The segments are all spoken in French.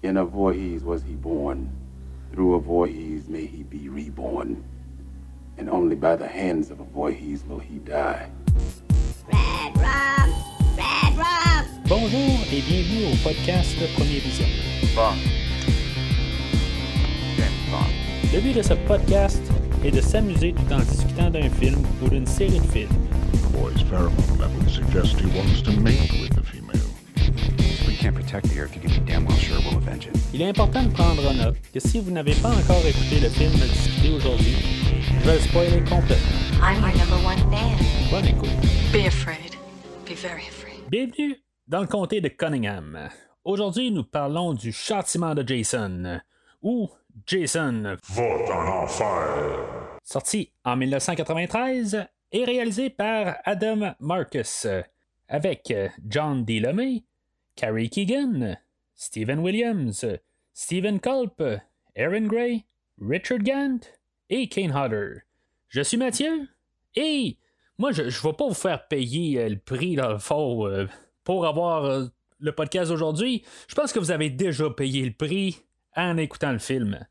In a Voorhees was he born. Through a Voorhees may he be reborn. And only by the hands of a Voorhees will he die. Red rum! Red rum! Bonjour et bienvenue au podcast Premier Vision. Bond. James Bond. Le but de ce podcast est de s'amuser tout en discutant d'un film ou d'une série de films. boy's pheromone level suggests he wants to mate with the female. We can't protect the Earth. You can be damn well sure we'll avenge it. Il est important de prendre en note que si vous n'avez pas encore écouté le film discuté aujourd'hui, je vais le spoiler complètement. I'm your number one fan. Bonne écoute. Be afraid. Be very afraid. Bienvenue dans le comté de Cunningham. Aujourd'hui, nous parlons du châtiment de Jason, ou Jason, Vote en enfer! sorti en 1993 et réalisé par Adam Marcus, avec John D. Lemay, Carrie Keegan, Stephen Williams, Stephen Culp, Aaron Gray, Richard Gant et Kane Hodder. Je suis Mathieu et moi, je ne vais pas vous faire payer euh, le prix dans le fond euh, pour avoir euh, le podcast aujourd'hui. Je pense que vous avez déjà payé le prix en écoutant le film.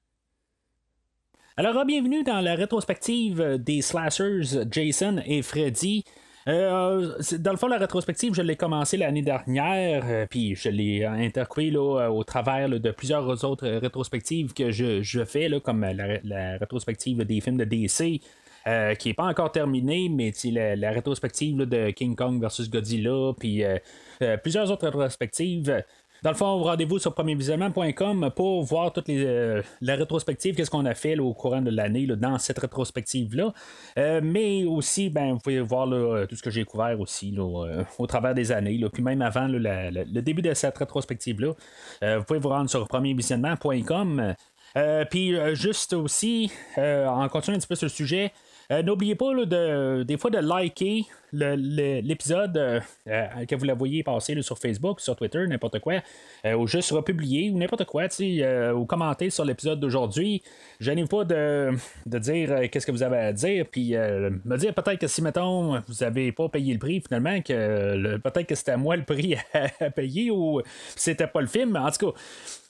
Alors, bienvenue dans la rétrospective des slashers Jason et Freddy. Euh, dans le fond, la rétrospective, je l'ai commencé l'année dernière, euh, puis je l'ai intercoué là, euh, au travers de plusieurs autres rétrospectives que je, fais, là, comme la, la rétrospective des films de DC. euh, qui n'est pas encore terminée, mais la, la rétrospective de King Kong versus Godzilla, puis plusieurs autres rétrospectives. Dans le fond, rendez-vous sur premiervisionnement.com pour voir toutes les euh, la rétrospective, qu'est-ce qu'on a fait au courant de l'année dans cette rétrospective-là. Euh, mais aussi, ben, vous pouvez voir là, tout ce que j'ai couvert aussi euh, au travers des années. Puis même avant le début de cette rétrospective-là, euh, vous pouvez vous rendre sur premiervisionnement.com. Euh, puis euh, juste aussi, euh, en continuant un petit peu sur le sujet, euh, N'oubliez pas de, des fois de liker l'épisode euh, euh, que vous la voyez passer sur Facebook, sur Twitter, n'importe quoi, euh, ou juste republier ou n'importe quoi, ou commenter sur l'épisode d'aujourd'hui. Gênez pas de, de dire qu'est-ce que vous avez à dire, puis me dire peut-être que si, mettons, vous avez pas payé le prix, finalement, que peut-être que c'était à moi le prix à, à payer ou c'était pas le film. En tout cas,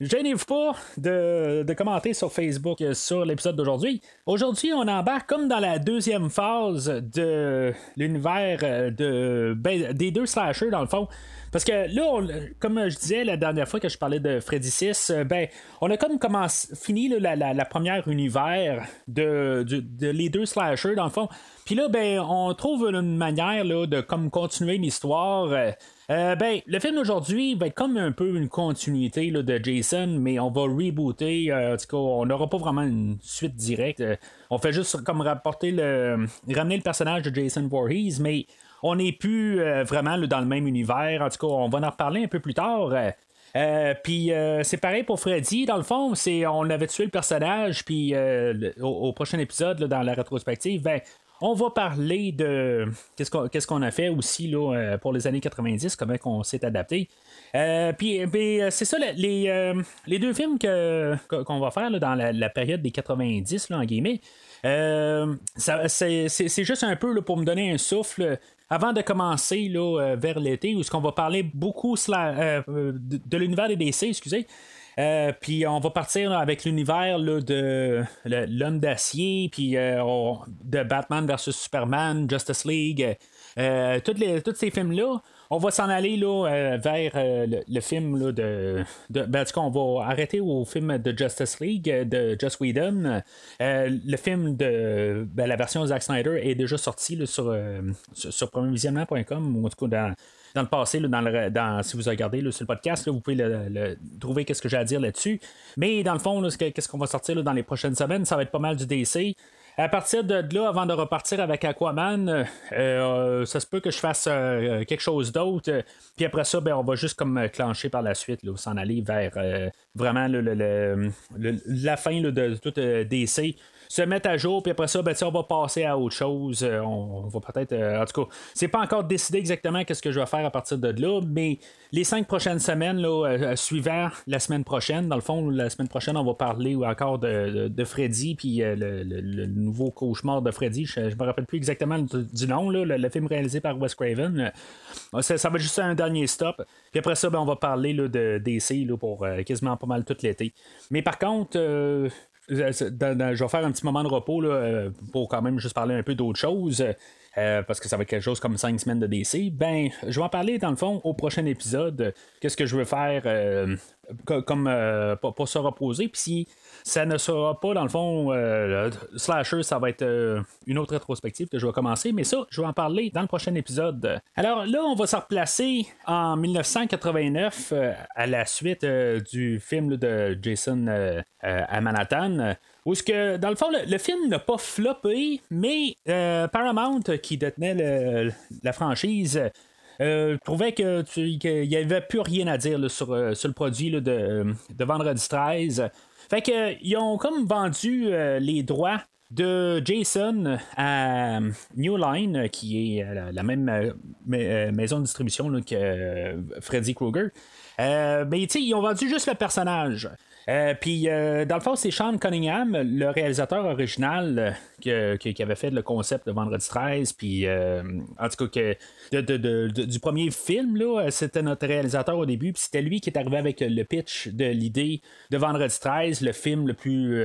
gênez-vous pas de, de commenter sur Facebook sur l'épisode d'aujourd'hui. Aujourd'hui, on embarque comme dans la deuxième phase de l'univers euh, ben, des deux slashers, dans le fond. Parce que là, comme je disais la dernière fois que je parlais de Freddy 6, euh, ben, on a comme commencé, fini la, première univers de, les deux slashers, dans le fond. Puis là, ben, on trouve une manière là, de comme continuer l'histoire. Euh, ben, le film d'aujourd'hui va être comme un peu une continuité de Jason, mais on va rebooter. euh, en tout cas, on n'aura pas vraiment une suite directe. Euh, on fait juste comme rapporter le. ramener le personnage de Jason Voorhees, mais on n'est plus vraiment dans le même univers. En tout cas, on va en reparler un peu plus tard. Puis euh, c'est pareil pour Freddy, dans le fond, c'est on avait tué le personnage, puis au, prochain épisode, dans la rétrospective, ben, on va parler de qu'est-ce qu'on, a fait aussi là, euh, pour les années 90, comment on s'est adapté. Euh, puis ben, euh, c'est ça, le- les, deux films que, qu'on va faire dans la, période des 90, là, en guillemets, c'est, juste un peu pour me donner un souffle. Avant de commencer là, vers l'été, où ce qu'on va parler beaucoup de, de l'univers des DC, excusez. Euh, puis on va partir avec l'univers de l'homme d'acier, puis euh, de Batman versus Superman, Justice League, euh, les, tous ces films-là. On va s'en aller là, vers le, film là, de. de ben, cas, on va arrêter au film de Justice League de Joss Whedon. Le film de. ben, la version de Zack Snyder est déjà sortie là, sur, sur, sur premiervisionnement.com, ou en tout cas dans dans le passé, si vous regardez sur le podcast, vous pouvez le, trouver qu'est-ce que j'ai à dire là-dessus. Mais dans le fond, qu'est-ce qu'on va sortir dans les prochaines semaines, ça va être pas mal du DC. À partir de là, avant de repartir avec Aquaman, euh, euh, ça se peut que je fasse euh, quelque chose d'autre. Puis après ça, ben, on va juste comme clencher par la suite, s'en aller vers vraiment la fin de tout DC se mettre à jour, puis après ça, ben, on va passer à autre chose. Euh, on, va peut-être. euh, en tout cas, c'est pas encore décidé exactement qu'est-ce que je vais faire à partir de là, mais les cinq prochaines semaines, là, euh, suivant la semaine prochaine, dans le fond, la semaine prochaine, on va parler encore de, de, Freddy, puis le, le- nouveau cauchemar de Freddy. Je, ne me rappelle plus exactement du, nom, là, le, film réalisé par Wes Craven. Ça, ça, va juste un dernier stop. Puis après ça, ben, on va parler là, de DC là, pour quasiment pas mal tout l'été. Mais par contre, je vais faire un petit moment de repos là, pour quand même juste parler un peu d'autre chose. Euh, parce que ça va être quelque chose comme 5 semaines de DC, ben, je vais en parler dans le fond au prochain épisode. Qu'est-ce que je veux faire euh, comme euh, pour, se reposer. Puis si ça ne sera pas, dans le fond, euh, Slasher, ça va être euh, une autre rétrospective que je vais commencer, mais ça, je vais en parler dans le prochain épisode. Alors là, on va se replacer en 1989 à la suite du film de Jason à Manhattan. Où ce que, dans le fond, le, film n'a pas floppé, mais Paramount, qui détenait la franchise, euh, trouvais que qu'il n'y avait plus rien à dire sur, euh, le produit de, vendredi 13. Fait que ils ont comme vendu euh, les droits de Jason à New Line, qui est la, même maison de distribution que Freddy Krueger. mais ils ont vendu juste le personnage. Euh, puis, euh, dans le fond, c'est Sean Cunningham, le réalisateur original euh, qui avait fait le concept de Vendredi 13. Puis, en tout cas, que, du premier film, là, c'était notre réalisateur au début. Puis, c'était lui qui est arrivé avec le pitch de l'idée de Vendredi 13, le film le plus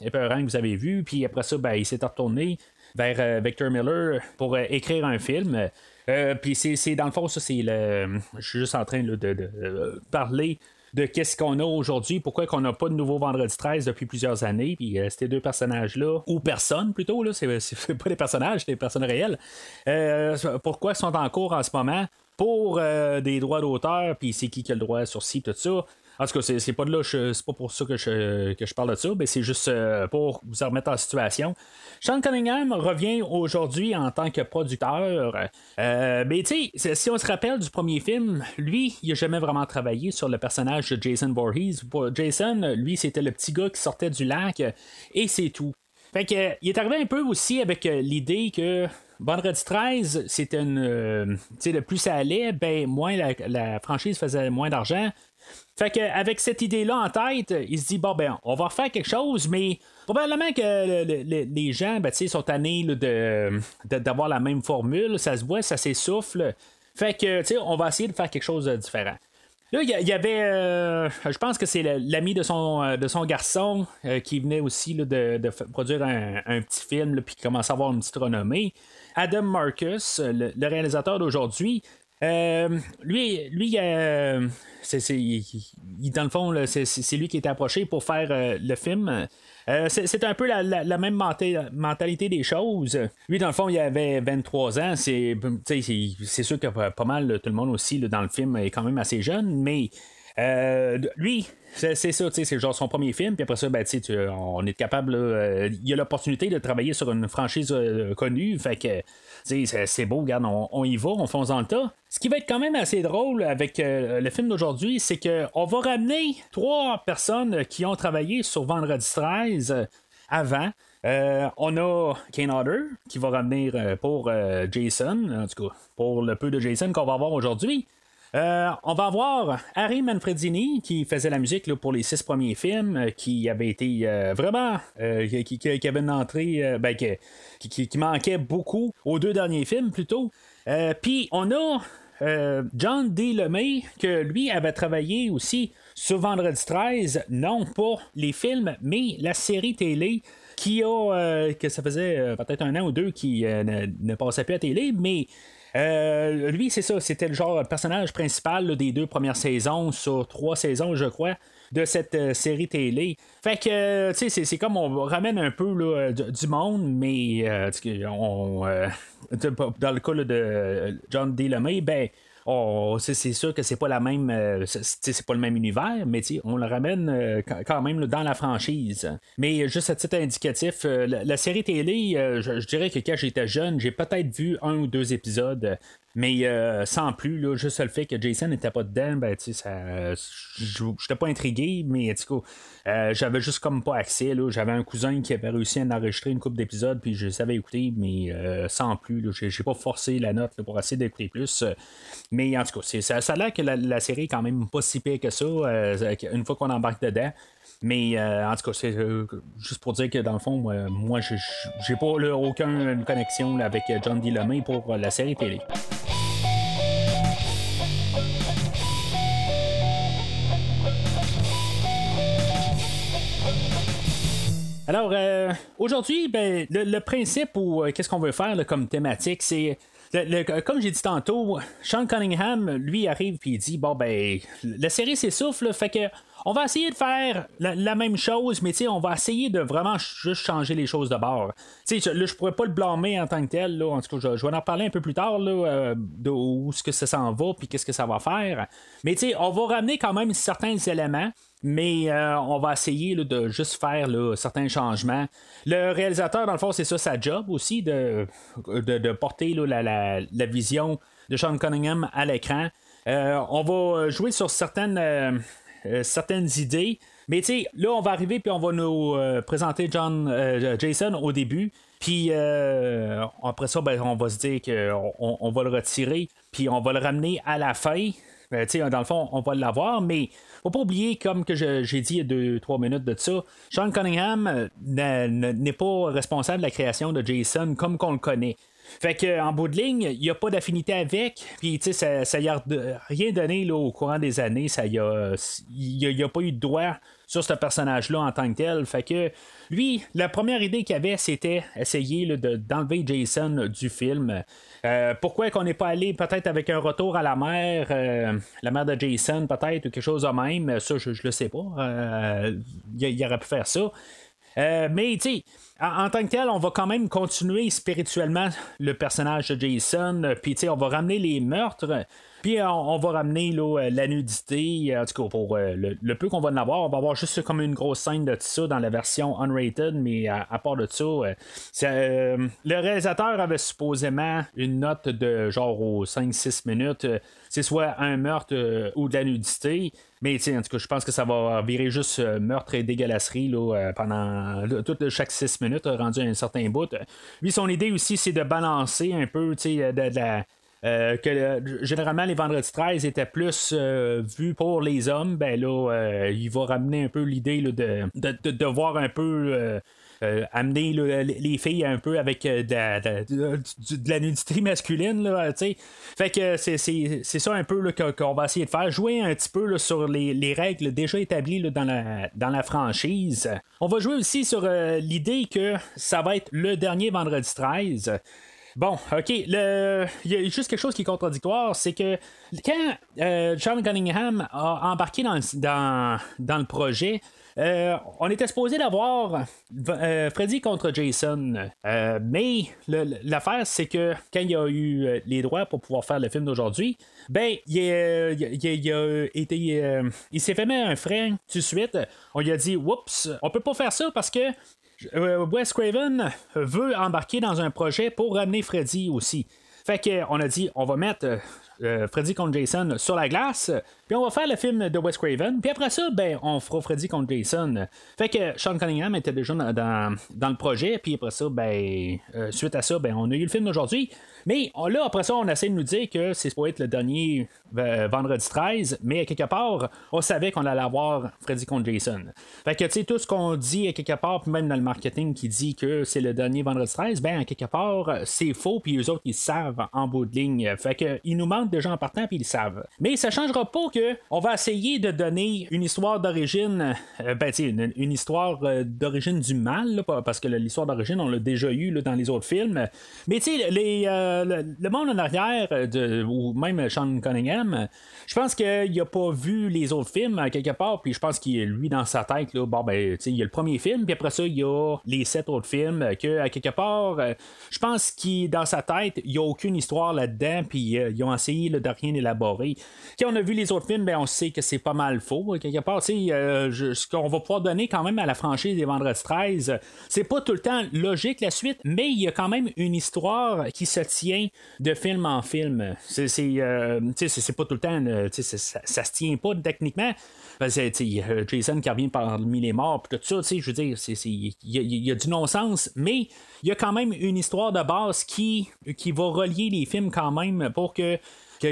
épeurant que vous avez vu. Puis, après ça, ben, il s'est retourné vers Victor Miller pour écrire un film. puis c'est dans le fond, ça c'est le. Je suis juste en train de, parler de qu'est-ce qu'on a aujourd'hui, pourquoi qu'on n'a pas de nouveau Vendredi 13 depuis plusieurs années, puis euh, ces deux personnages-là, ou personne plutôt, là, c'est, pas des personnages, c'est des personnes réelles, euh, pourquoi ils sont en cours en ce moment pour euh, des droits d'auteur, puis c'est qui qui a le droit sur ci, tout ça. En tout cas, c'est pas de là, c'est pas pour ça que je, que je parle de ça, mais c'est juste euh, pour vous remettre en situation. Sean Cunningham revient aujourd'hui en tant que producteur. Euh, mais tu sais, si on se rappelle du premier film, lui, il n'a jamais vraiment travaillé sur le personnage de Jason Voorhees. Jason, lui, c'était le petit gars qui sortait du lac, et c'est tout. Fait que, il est arrivé un peu aussi avec euh, l'idée que Vendredi 13, c'était une. tu sais, le plus ça allait, ben moins la franchise faisait moins d'argent. Fait qu'avec cette idée-là en tête, il se dit bon ben on va refaire quelque chose, mais probablement que les gens ben, sont tannés de, d'avoir la même formule, ça se voit, ça s'essouffle. Fait que on va essayer de faire quelque chose de différent. Là, il y, avait, euh, je pense que c'est l'ami de son, euh, garçon euh, qui venait aussi de, produire un, petit film, puis qui commençait à avoir une petite renommée. Adam Marcus, le réalisateur d'aujourd'hui, euh, lui, lui euh, dans le fond, c'est lui qui est approché pour faire euh, le film. c'est un peu la, même mentalité des choses. Lui, dans le fond, il avait 23 ans. C'est sûr que pas mal tout le monde aussi dans le film est quand même assez jeune, mais lui, c'est ça, c'est genre son premier film, puis après ça, ben, on est capable, il a l'opportunité de travailler sur une franchise connue, fait que c'est beau, regarde, on, y va, on fonce dans le tas. Ce qui va être quand même assez drôle avec euh, le film d'aujourd'hui, c'est qu'on va ramener trois personnes qui ont travaillé sur Vendredi 13 euh, avant. Euh, on a Kane Hodder qui va revenir pour Jason, en tout cas pour le peu de Jason qu'on va avoir aujourd'hui. Euh, on va avoir Harry Manfredini qui faisait la musique pour les six premiers films, euh, qui avait été euh, vraiment. Qui, avait une entrée ben, qui, manquait beaucoup aux deux derniers films plutôt. Puis on a John D. Lemay, que lui avait travaillé aussi sur Vendredi 13, non pas les films, mais la série télé qui a, que ça faisait peut-être un an ou deux qui ne, ne, passait plus à télé, mais euh, lui, c'est ça, c'était le genre personnage principal des deux premières saisons, sur trois saisons, je crois de cette euh, série télé. Fait que, tu sais, c'est comme on ramène un peu du, monde, mais on, dans le cas de John D. Lemay, ben, oh, c'est sûr que c'est pas la même euh, c'est pas le même univers, mais on le ramène euh, quand même dans la franchise. Mais juste à titre indicatif, euh, la, série télé, je, dirais que quand j'étais jeune, j'ai peut-être vu un ou deux épisodes. Mais euh, sans plus, là, juste le fait que Jason n'était pas dedans, ben, ça. J'étais pas intrigué, mais cas, j'avais juste comme pas accès. J'avais un cousin qui avait réussi à enregistrer une coupe d'épisodes, puis je savais écouter, mais sans plus. J'ai, pas forcé la note pour essayer d'écouter plus. mais en tout cas, ça, ça a l'air que la, série est quand même pas si pire que ça, une fois qu'on embarque dedans. Mais euh, en tout cas, c'est euh, juste pour dire que dans le fond, moi, moi j'ai pas aucune connexion avec John D. Lemay pour la série télé. Alors, euh, aujourd'hui, ben, le, principe ou qu'est-ce qu'on veut faire comme thématique, c'est comme j'ai dit tantôt, Sean Cunningham, lui, arrive puis il dit Bon, ben, la série s'essouffle, fait que on va essayer de faire la, même chose, mais on va essayer de vraiment juste changer les choses de bord. Là, je pourrais pas le blâmer en tant que tel. Là. En tout cas, je, vais en parler un peu plus tard là, euh, de où ce que ça s'en va puis qu'est-ce que ça va faire. Mais on va ramener quand même certains éléments. Mais euh, on va essayer de juste faire certains changements. Le réalisateur, dans le fond, c'est ça sa job aussi, de, porter la, vision de Sean Cunningham à l'écran. Euh, on va jouer sur certaines euh, certaines idées. Mais tu sais, là, on va arriver puis on va nous présenter John, Jason au début. Puis après ça, ben, on va se dire qu'on on va le retirer, puis on va le ramener à la fin. Ben, dans le fond, on va l'avoir, mais faut pas oublier, comme que j'ai dit il y a deux, trois minutes de ça, Sean Cunningham n'est pas responsable de la création de Jason comme qu'on le connaît. Fait que en bout de ligne, il n'y a pas d'affinité avec. Puis tu sais, ça, n'a rien donné là, au courant des années. Ça y a, il n'y a, pas eu de droit sur ce personnage-là en tant que tel. Fait que lui, la première idée qu'il avait, c'était essayer d'enlever Jason du film. Euh, pourquoi qu'on n'est pas allé peut-être avec un retour à la mer, euh, la mère de Jason peut-être, ou quelque chose de même, ça je, ne le sais pas. Euh, il aurait pu faire ça. mais tu sais, en, tant que tel, on va quand même continuer spirituellement le personnage de Jason. Euh, puis, on va ramener les meurtres. Puis on, va ramener euh, la nudité, en tout cas pour euh, le, peu qu'on va en avoir, on va avoir juste comme une grosse scène de ça dans la version unrated, mais à, part de ça, le réalisateur avait supposément une note de genre aux 5-6 minutes, c'est soit un meurtre ou de la nudité. Mais en tout cas, je pense que ça va virer juste meurtre et dégueulasserie là, pendant toute chaque 6 minutes, rendu à un certain bout. Lui, son idée aussi, c'est de balancer un peu de, de la. Euh, que euh, généralement les vendredis 13 étaient plus euh, vus pour les hommes, ben là, il va ramener un peu l'idée de, de, de, voir un peu amener les filles un peu avec de, la nudité masculine. Là, fait que c'est, ça un peu qu'on va essayer de faire. Jouer un petit peu sur les, règles déjà établies dans, la, dans la franchise. On va jouer aussi sur l'idée que ça va être le dernier vendredi 13. Bon, ok, il y a juste quelque chose qui est contradictoire, c'est que quand John Cunningham a embarqué dans, dans, dans le projet, euh, on était supposé d'avoir euh, Freddy contre Jason. Euh, mais l'affaire, c'est que quand il a eu les droits pour pouvoir faire le film d'aujourd'hui, ben, il, a été. il s'est fait mettre un frein tout de suite. On lui a dit Oups, on peut pas faire ça parce que. Wes Craven veut embarquer dans un projet pour ramener Freddy aussi. Fait qu'on a dit, on va mettre Freddy contre Jason sur la glace, puis on va faire le film de Wes Craven. Puis après ça, ben, on fera Freddy contre Jason. Fait que Sean Cunningham était déjà dans, dans, le projet. Puis après ça, ben, euh, suite à ça, ben, on a eu le film d'aujourd'hui. Mais là, après ça, on essaie de nous dire que c'est pour être le dernier euh, vendredi 13. Mais quelque part, on savait qu'on allait avoir Freddy contre Jason. Fait que, tu sais, tout ce qu'on dit à quelque part, puis même dans le marketing qui dit que c'est le dernier vendredi 13, ben, à quelque part, c'est faux. Puis eux autres, ils savent en bout de ligne. Fait que, ils nous manquent gens en partant, puis ils savent. Mais ça changera pas on va essayer de donner une histoire d'origine, euh, ben, une, une, histoire euh, d'origine du mal, parce que l'histoire d'origine, on l'a déjà eu dans les autres films. Mais tu sais, euh, le, monde en arrière, de, ou même Sean Cunningham, je pense qu'il n'a pas vu les autres films quelque part, puis je pense qu'il lui dans sa tête, là, bon, ben, il y a le premier film, puis après ça, il y a les sept autres films, que à quelque part, je pense qu'il dans sa tête, il n'y a aucune histoire là-dedans, puis ils ont essayé de rien élaborer. Quand on a vu les autres films, ben, on sait que c'est pas mal faux. Quelque part, euh, ce qu'on va pouvoir donner quand même à la franchise des Vendredis 13, c'est pas tout le temps logique la suite, mais il y a quand même une histoire qui se tient de film en film. C'est, euh, pas tout le temps, ça, ça, se tient pas techniquement. Parce que, Jason qui revient parmi les morts, tout ça, je veux dire, il y, a du non-sens, mais il y a quand même une histoire de base qui va relier les films quand même pour que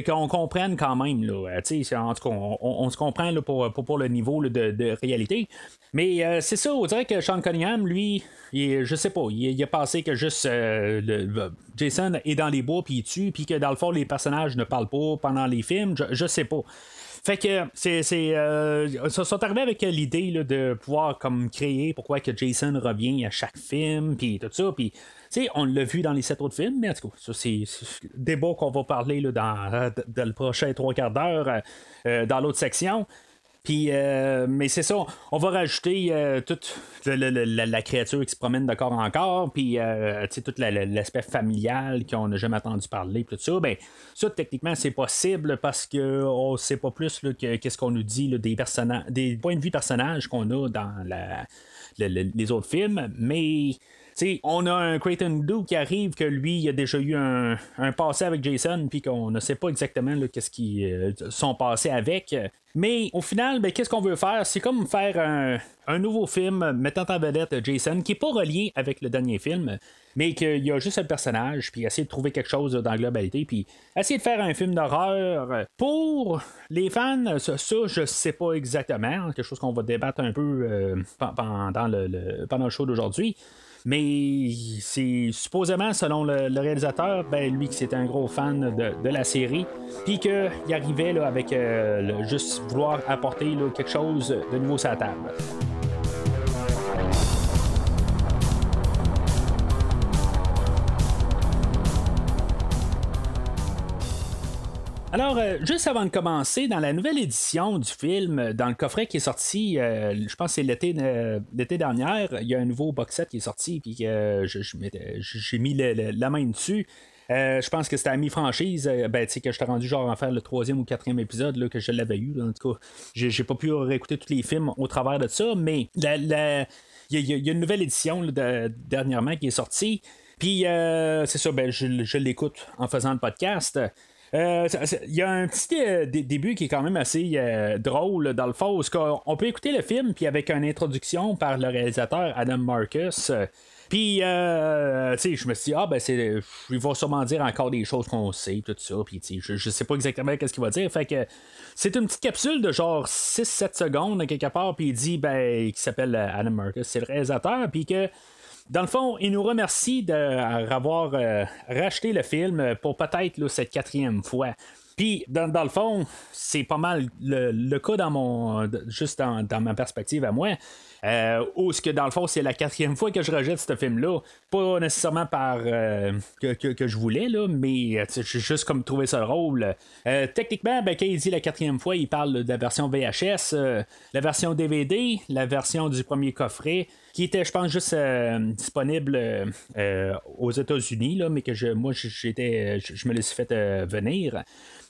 qu'on comprenne quand même. Là, en tout cas, on, se comprend pour, le niveau de, réalité. Mais euh, c'est ça, on dirait que Sean Cunningham, lui, il, je sais pas, il, a pensé que juste euh, Jason est dans les bois puis il tue, puis que dans le fond, les personnages ne parlent pas pendant les films. Je, je sais pas. Fait que c'est. c'est euh, sont arrivés avec l'idée de pouvoir comme créer pourquoi que Jason revient à chaque film, puis tout ça, puis. On l'a vu dans les sept autres films, mais en tout cas, ça, c'est débat qu'on va parler là, dans, dans, le prochain trois quarts d'heure euh, dans l'autre section. Puis, euh, mais c'est ça, on va rajouter euh, toute la, créature qui se promène de corps en corps, puis euh, tout l'aspect familial qu'on n'a jamais entendu parler, tout ça. Ben, ça, techniquement, c'est possible parce qu'on sait pas plus que qu'est-ce qu'on nous dit des, des points de vue personnages qu'on a dans les autres films, mais on a un Creighton Do qui arrive que lui, il a déjà eu un, passé avec Jason, puis qu'on ne sait pas exactement qu'est-ce qui euh, avec. Mais au final, ben, qu'est-ce qu'on veut faire? C'est comme faire un, nouveau film mettant en vedette Jason qui n'est pas relié avec le dernier film, mais qu'il y a juste un personnage, puis essayer de trouver quelque chose dans la globalité, puis essayer de faire un film d'horreur. Pour les fans, ça, je sais pas exactement, quelque chose qu'on va débattre un peu euh, pendant, le, pendant le show d'aujourd'hui. Mais c'est supposément, selon le, réalisateur, ben, lui qui c'était un gros fan de, la série, puis qu'il arrivait là, avec euh, juste vouloir apporter quelque chose de nouveau sur la table. Alors, euh, juste avant de commencer, dans la nouvelle édition du film, euh, dans le coffret qui est sorti, euh, je pense que c'est l'été, dernier, il y a un nouveau box set qui est sorti, puis j'ai mis la main dessus. je pense que c'était à mi-franchise, ben, tu sais, que je t'ai rendu genre en faire le troisième ou quatrième épisode là, que je l'avais eu. En tout cas, j'ai, pas pu réécouter tous les films au travers de ça, mais il y, a une nouvelle édition dernièrement qui est sortie. Puis c'est ça, ben, je, je l'écoute en faisant le podcast. Euh, il y a un petit euh, début qui est quand même assez euh, drôle dans le fond. On peut écouter le film, puis avec une introduction par le réalisateur Adam Marcus. Puis, tu sais, je me suis dit, ah, ben, c'est, il va sûrement dire encore des choses qu'on sait, tout ça. Puis, je, je sais pas exactement qu'est-ce qu'il va dire. Fait que c'est une petite capsule de genre 6-7 secondes, quelque part. Puis, il dit, ben, qui s'appelle Adam Marcus, c'est le réalisateur. Puis que dans le fond, il nous remercie d'avoir euh, racheté le film pour peut-être cette quatrième fois. Puis, dans, le fond, c'est pas mal le, cas dans mon. juste dans, ma perspective à moi. Euh, ou ce que dans le fond, c'est la quatrième fois que je rejette ce film-là. Pas nécessairement par euh, que, je voulais, là, mais euh, j'ai juste comme trouvé ça drôle. techniquement, ben, quand il dit la quatrième fois, il parle de la version VHS, la version DVD, la version du premier coffret, qui était, je pense, juste disponible aux États-Unis, mais que je, moi, j'étais, je, me laissais fait venir.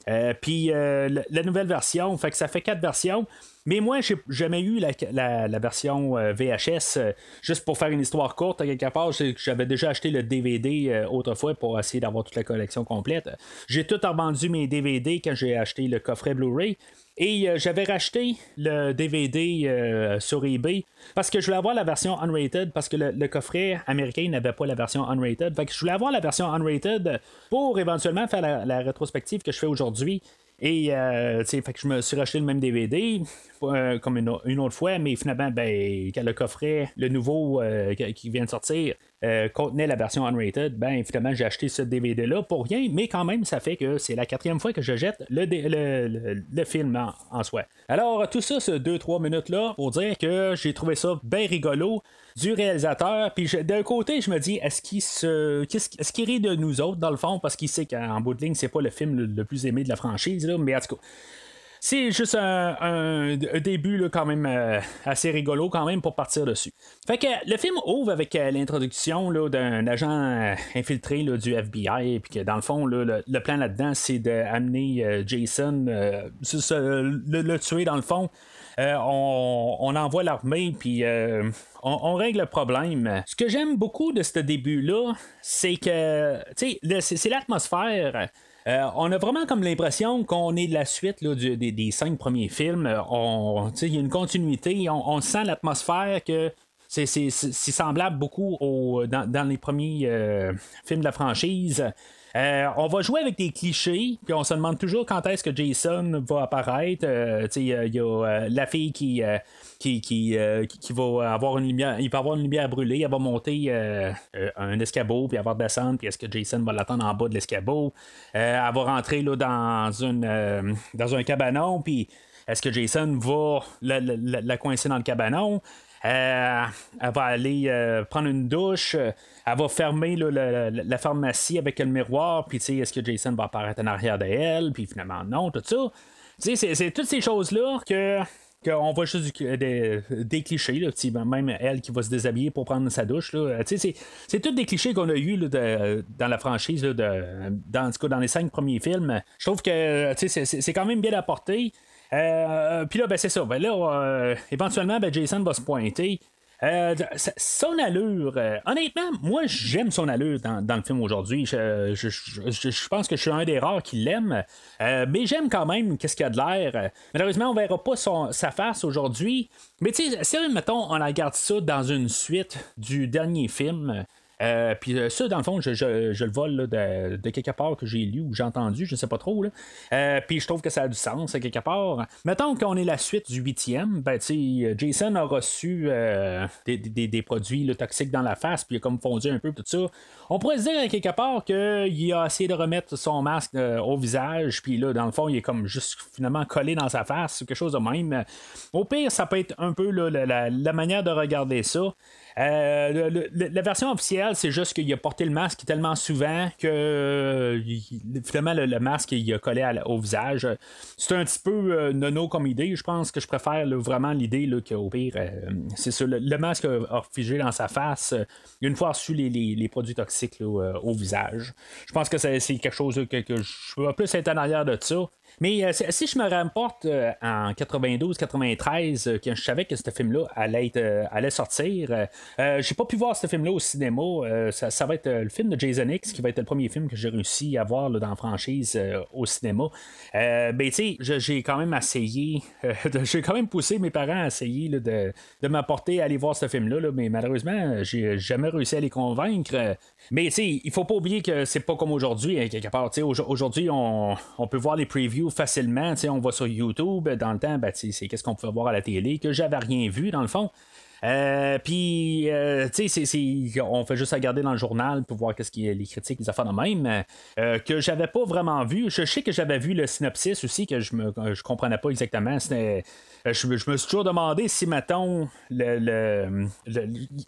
Euh, puis euh, la, nouvelle version, fait que ça fait quatre versions. Mais moi, j'ai jamais eu la, version euh, VHS, juste pour faire une histoire courte, quelque part. J'avais déjà acheté le DVD autrefois pour essayer d'avoir toute la collection complète. J'ai tout revendu mes DVD quand j'ai acheté le coffret Blu-ray. Et euh, j'avais racheté le DVD euh, sur eBay parce que je voulais avoir la version unrated parce que le, coffret américain n'avait pas la version unrated. Fait que je voulais avoir la version unrated pour éventuellement faire la rétrospective que je fais aujourd'hui. Et euh, fait que je me suis racheté le même DVD euh, comme une, autre fois, mais finalement, ben, quand le coffret, le nouveau euh, qui vient de sortir, euh, contenait la version unrated, ben finalement j'ai acheté ce DVD-là pour rien, mais quand même ça fait que c'est la quatrième fois que je jette le, le, film en, soi. Alors tout ça, ce 2-3 minutes-là, pour dire que j'ai trouvé ça bien rigolo du réalisateur. Puis d'un côté, je me dis, est-ce qu'il se, est-ce qu'il rit de nous autres dans le fond? Parce qu'il sait qu'en bout de ligne, c'est pas le film le, plus aimé de la franchise, mais en tout cas. c'est juste un, un- début quand même euh, assez rigolo quand même pour partir dessus. Fait que le film ouvre avec euh, l'introduction d'un agent euh, infiltré là, du FBI, puis que dans le fond, le, le plan là-dedans, c'est d'amener Jason, le tuer dans le fond. Euh, on, envoie l'armée, puis euh, on, règle le problème. Ce que j'aime beaucoup de ce début-là, c'est que, tu sais, c'est l'atmosphère. Euh, on a vraiment comme l'impression qu'on est de la suite là, des, cinq premiers films. Il y a une continuité, on, sent l'atmosphère que c'est, semblable beaucoup au, dans, les premiers films de la franchise. Euh, on va jouer avec des clichés, puis on se demande toujours quand est-ce que Jason va apparaître. Euh, il y a, euh, la fille qui, qui, va avoir une lumière, il va avoir une lumière brûlée, elle va monter un escabeau, puis elle va descendre, puis est-ce que Jason va l'attendre en bas de l'escabeau? Elle va rentrer là, dans, une, dans un cabanon, puis est-ce que Jason va la coincer dans le cabanon? Euh, elle va aller euh, prendre une douche. euh, Elle va fermer la, pharmacie avec le miroir. Puis, est-ce que Jason va apparaître en arrière d'elle? Puis, finalement, non, tout ça. C'est- c'est toutes ces choses-là que. qu'on voit juste du- des, clichés, sais, même elle qui va se déshabiller pour prendre sa douche. C'est, c'est tous des clichés qu'on a eu dans la franchise, dans, en tout cas, dans les cinq premiers films. Je trouve que c'est- c'est quand même bien apporté. Euh, Puis là, ben, c'est ça. Ben, là, euh, éventuellement, ben, Jason va se pointer. Euh, son allure, euh, honnêtement, moi j'aime son allure dans, le film aujourd'hui. Je, je- je- je- pense que je suis un des rares qui l'aime, Euh, mais j'aime quand même qu'est-ce qu'il y a de l'air. Euh, Malheureusement, on verra pas son- sa face aujourd'hui. Mais tu sais, si mettons, on regarde ça dans une suite du dernier film. Euh, puis euh, ça, dans le fond, je, le vole de, quelque part que j'ai lu ou j'ai entendu, je sais pas trop. Euh, puis je trouve que ça a du sens à quelque part. Mettons qu'on est la suite du huitième, ben, Jason a reçu des, produits toxiques dans la face, puis il a comme fondu un peu tout ça. On pourrait se dire à quelque part qu'il a essayé de remettre son masque au visage, puis là, dans le fond, il est comme juste finalement collé dans sa face, quelque chose de même. Au pire, ça peut être un peu la manière de regarder ça. Euh, la version officielle, c'est juste qu'il a porté le masque tellement souvent que euh, finalement le, masque il a collé au visage. C'est un petit peu euh, nono comme idée. Je pense que je préfère vraiment l'idée qu'au pire, c'est ça, le, masque a, figé dans sa face une fois reçu les, produits toxiques au visage. Je pense que c'est, quelque chose que, je veux plus être en arrière de ça. Mais euh, si je me rapporte euh, en 92-93, euh, quand je savais que ce film-là allait, être, euh, allait sortir, j'ai pas pu voir ce film-là au cinéma. Ça, va être le film de Jason X, qui va être le premier film que j'ai réussi à voir dans la franchise au cinéma. Ben, tu sais, j'ai quand même essayé, j'ai quand même poussé mes parents à essayer de, m'apporter à aller voir ce film-là, là, mais malheureusement, j'ai jamais réussi à les convaincre. Mais tu sais, il faut pas oublier que c'est pas comme aujourd'hui, hein, quelque part. Aujourd'hui, on, on peut voir les previews facilement. Tu sais, On va sur YouTube. Dans le temps, ben, c'est qu'est-ce qu'on pouvait voir à la télé, que j'avais rien vu dans le fond. Euh, puis, euh, tu sais, on fait juste regarder dans le journal pour voir qu'est-ce les critiques, les affaires de même, euh, que j'avais pas vraiment vu. Je sais que j'avais vu le synopsis aussi, que je me je comprenais pas exactement. C'était, je, me- je me suis toujours demandé si, mettons, le, le,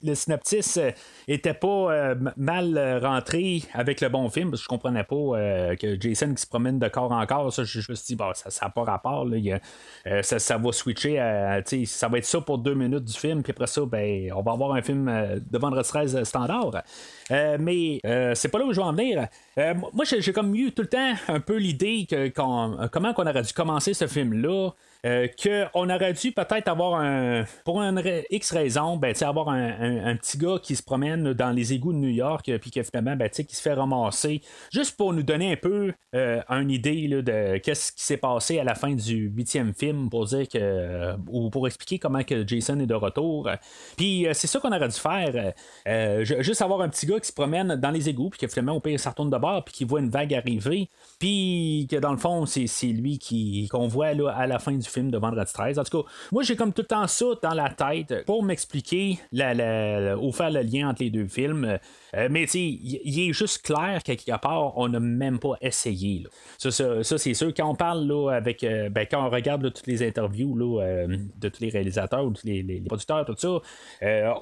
le, synopsis était pas mal rentré avec le bon film, parce que je comprenais pas que Jason qui se promène de corps en corps, ça, je, me suis dit, bon, ça n'a pas rapport. là, ça, ça va switcher à, ça va être ça pour deux minutes du film, puis après ça, ben, on va avoir un film euh, de vendredi 13 standard. Euh, mais euh, c'est pas là où je veux en venir. Euh, moi, j'ai comme eu tout le temps un peu l'idée que euh, comment qu'on aurait dû commencer ce film-là. Euh, qu'on aurait dû peut-être avoir un. Pour une X raison, ben, avoir un, un- un petit gars qui se promène dans les égouts de New York, euh, puis que finalement, ben, qui se fait ramasser, juste pour nous donner un peu euh, une idée là, de qu'est-ce qui s'est passé à la fin du huitième film, pour dire que. ou pour expliquer comment que Jason est de retour. Puis c'est ça qu'on aurait dû faire. ju- juste avoir un petit gars qui se promène dans les égouts, puis que finalement, au pire, ça retourne de bord, puis qu'il voit une vague arriver, puis que dans le fond, c'est lui qui qu'on voit là, à la fin du film de Vendredi 13. En tout cas, moi, j'ai comme tout le temps ça dans la tête pour m'expliquer la, faire le lien entre les deux films. Euh, mais tu il est juste clair qu'à quelque part, on n'a même pas essayé. Ça, c'est sûr. Quand on parle avec. euh, ben, quand on regarde toutes les interviews euh, de tous les réalisateurs ou tous les, les- producteurs, tout ça.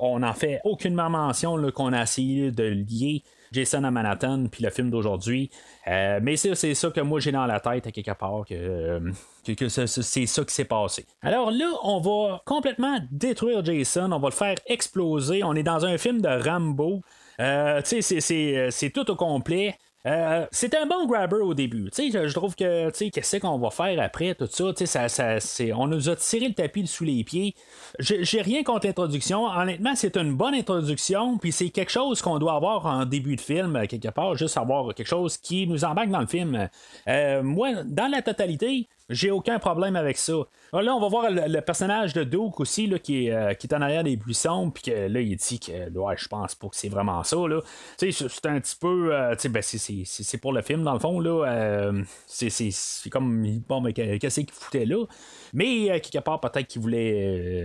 On n'en fait aucunement mention qu'on a essayé de lier Jason à Manhattan, puis le film d'aujourd'hui. Euh, mais c'est, ça que moi j'ai dans la tête à quelque part, que, euh, c'est, ça qui s'est passé. Alors là, on va complètement détruire Jason, on va le faire exploser. On est dans un film de Rambo. Euh, c'est, c'est tout au complet. Euh, c'est un bon grabber au début. Je, je trouve que, qu'est-ce qu'on va faire après, tout ça, ça, ça, on nous a tiré le tapis sous les pieds. J'ai rien contre l'introduction. Honnêtement, c'est une bonne introduction, puis c'est quelque chose qu'on doit avoir en début de film, quelque part, juste avoir quelque chose qui nous embarque dans le film. Euh, moi, dans la totalité, j'ai aucun problème avec ça. Là, on va voir le, personnage de Duke aussi, là, qui, est, euh, qui est en arrière des buissons, puis que là, il dit que, ouais, je pense pas que c'est vraiment ça, là. Sais, c'est un petit peu, euh, ben, c'est- c'est c'est pour le film, dans le fond, là. Euh, c'est- c'est c'est comme, bon, mais qu'est-ce qu'il foutait là? Mais, euh, quelque part, peut-être qu'il voulait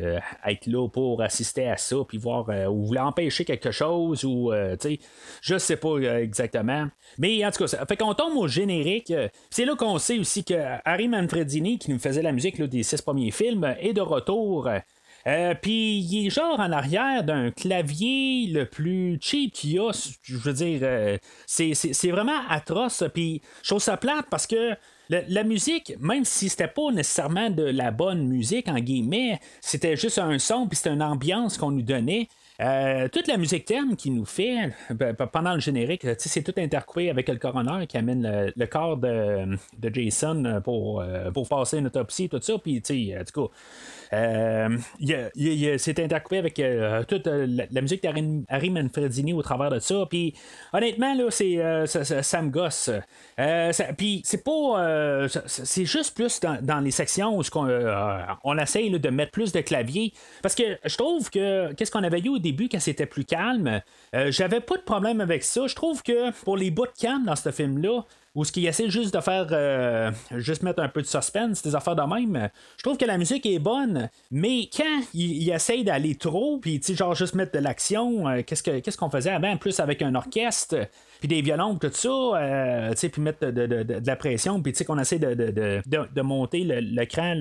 euh, être là pour assister à ça, puis voir, euh, ou voulait empêcher quelque chose, ou, tu sais, je sais pas exactement. Mais, en tout cas, ça fait qu'on tombe au générique. C'est là qu'on sait aussi que Harry Manfredini, qui nous faisait la musique des six premiers films, est de retour. Euh, Puis il est genre en arrière d'un clavier le plus cheap qu'il y a. Je veux dire, euh, c'est- vraiment atroce. Puis je plate parce que la, la musique, même si c'était pas nécessairement de la bonne musique, en guillemets, c'était juste un son, puis c'était une ambiance qu'on nous donnait. Euh, toute la musique thème qu'il nous fait ben, pendant le générique, c'est tout intercoupé avec le coroner qui amène le, corps de, Jason pour, euh, pour passer une autopsie, tout ça. Puis, tu sais, euh, y a- c'est intercoupé avec euh, toute euh, la, la musique d'Harry Harry Manfredini au travers de ça. Puis honnêtement, là, c'est, euh, ça, ça- me gosse. Euh, Puis c'est pas. euh, c'est juste plus dans, dans les sections où euh, on essaye de mettre plus de clavier. Parce que je trouve que qu'est-ce qu'on avait eu au début quand c'était plus calme, euh, j'avais pas de problème avec ça. Je trouve que pour les bouts de calme dans ce film-là, ou ce qui essaie juste de faire euh, juste mettre un peu de suspense, des affaires de même. Je trouve que la musique est bonne, mais quand il, il essaye d'aller trop, puis tu genre juste mettre de l'action, euh, qu'est-ce que qu'est-ce qu'on faisait avant, plus avec un orchestre, puis des violons, tout ça, euh, puis mettre de, la pression, puis tu sais qu'on essaie de, monter le, cran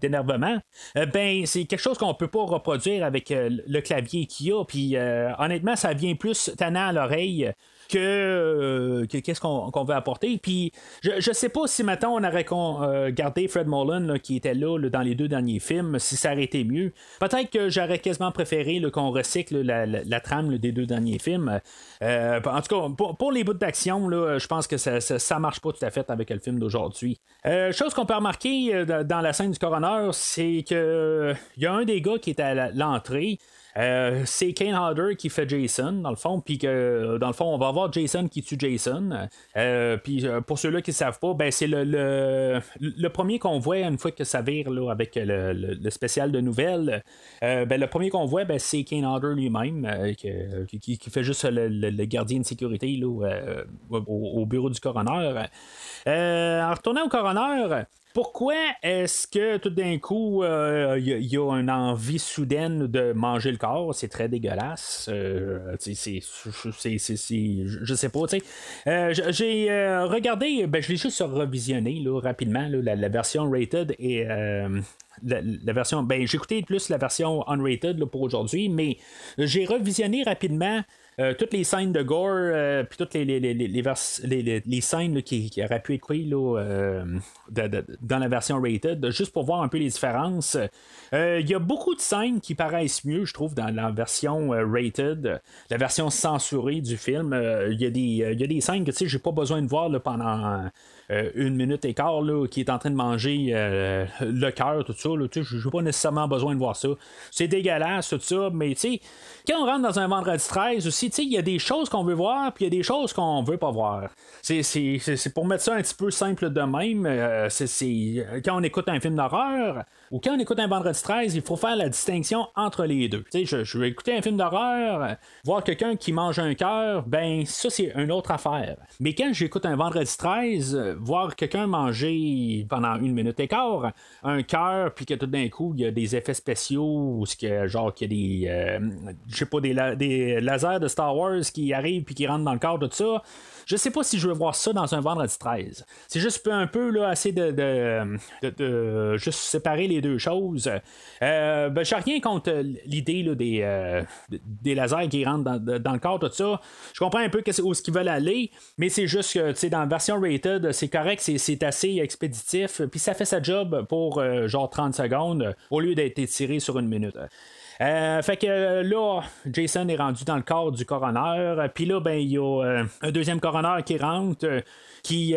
d'énervement, euh, ben c'est quelque chose qu'on peut pas reproduire avec euh, le clavier qu'il y a, puis honnêtement, ça vient plus tannant à l'oreille euh, que- qu'est-ce qu'on qu'on veut apporter. Puis je, je sais pas si maintenant on aurait euh, gardé Fred Mullen qui était là, dans les deux derniers films, si ça aurait été mieux. Peut-être que j'aurais quasiment préféré qu'on recycle la, la- trame des deux derniers films. Euh, en tout cas, pour, pour les bouts d'action, je pense que ça, ça, ça marche pas tout à fait avec le film d'aujourd'hui. Chose qu'on peut remarquer dans la scène du coroner, c'est que il y a un des gars qui est à l'entrée. Euh, c'est Kane Hodder qui fait Jason, dans le fond, puis que dans le fond, on va voir Jason qui tue Jason. Euh, puis euh, pour ceux-là qui ne savent pas, ben, c'est le, le, premier qu'on voit une fois que ça vire là, avec le, le- spécial de nouvelles. Euh, ben, le premier qu'on voit, ben, c'est Kane Hodder lui-même, euh, qui, qui- fait juste le, gardien de sécurité là, euh, au, au bureau du coroner. Euh, en retournant au coroner, pourquoi est-ce que tout d'un coup, il y, a- y a une envie soudaine de manger le corps? C'est très dégueulasse. Euh, je sais pas. Euh, J'ai euh, regardé, ben, je l'ai juste revisionné rapidement, la, version rated et euh, la, version. Ben, j'ai écouté plus la version unrated pour aujourd'hui, mais j'ai revisionné rapidement. Euh, toutes les scènes de gore, euh, puis toutes les, les, scènes qui, qui auraient pu être euh, de- de- dans la version rated, juste pour voir un peu les différences. Il y a beaucoup de scènes qui paraissent mieux, je trouve, dans la version rated, la version censurée du film. Il y, a des- scènes que sais, j'ai pas besoin de voir pendant euh, une minute et quart là, qui est en train de manger euh, le cœur, tout ça. sais, J'ai pas nécessairement besoin de voir ça. C'est dégueulasse, tout ça, mais tu sais, quand on rentre dans un vendredi 13 aussi, tu sais, il y a des choses qu'on veut voir, puis il y a des choses qu'on veut pas voir. C'est- pour mettre ça un petit peu simple de même. euh, c'est- quand on écoute un film d'horreur ou quand on écoute un vendredi 13, il faut faire la distinction entre les deux. Tu sais, je, je vais écouter un film d'horreur, voir quelqu'un qui mange un cœur, ben ça c'est une autre affaire. Mais quand j'écoute un vendredi 13, euh, voir quelqu'un manger pendant une minute et quart un cœur, puis que tout d'un coup il y a des effets spéciaux ce que genre qu'il y a des, euh, des, la- des lasers de Star Wars qui arrive puis qui rentre dans le corps, tout ça. Je sais pas si je veux voir ça dans un vendredi 13. C'est juste un peu là, assez de, de, de- juste séparer les deux choses. Euh, ben, j'ai rien contre l'idée là, des, euh, des lasers qui rentrent dans, dans le corps, tout ça. Je comprends un peu où ce qu'ils veulent aller, mais c'est juste que dans la version rated, c'est correct, c'est, c'est assez expéditif, puis ça fait sa job pour euh, genre 30 secondes au lieu d'être étiré sur une minute. Euh, fait que euh, là, Jason est rendu dans le corps du coroner. Puis là, ben, il y a euh, un deuxième coroner qui rentre. qui,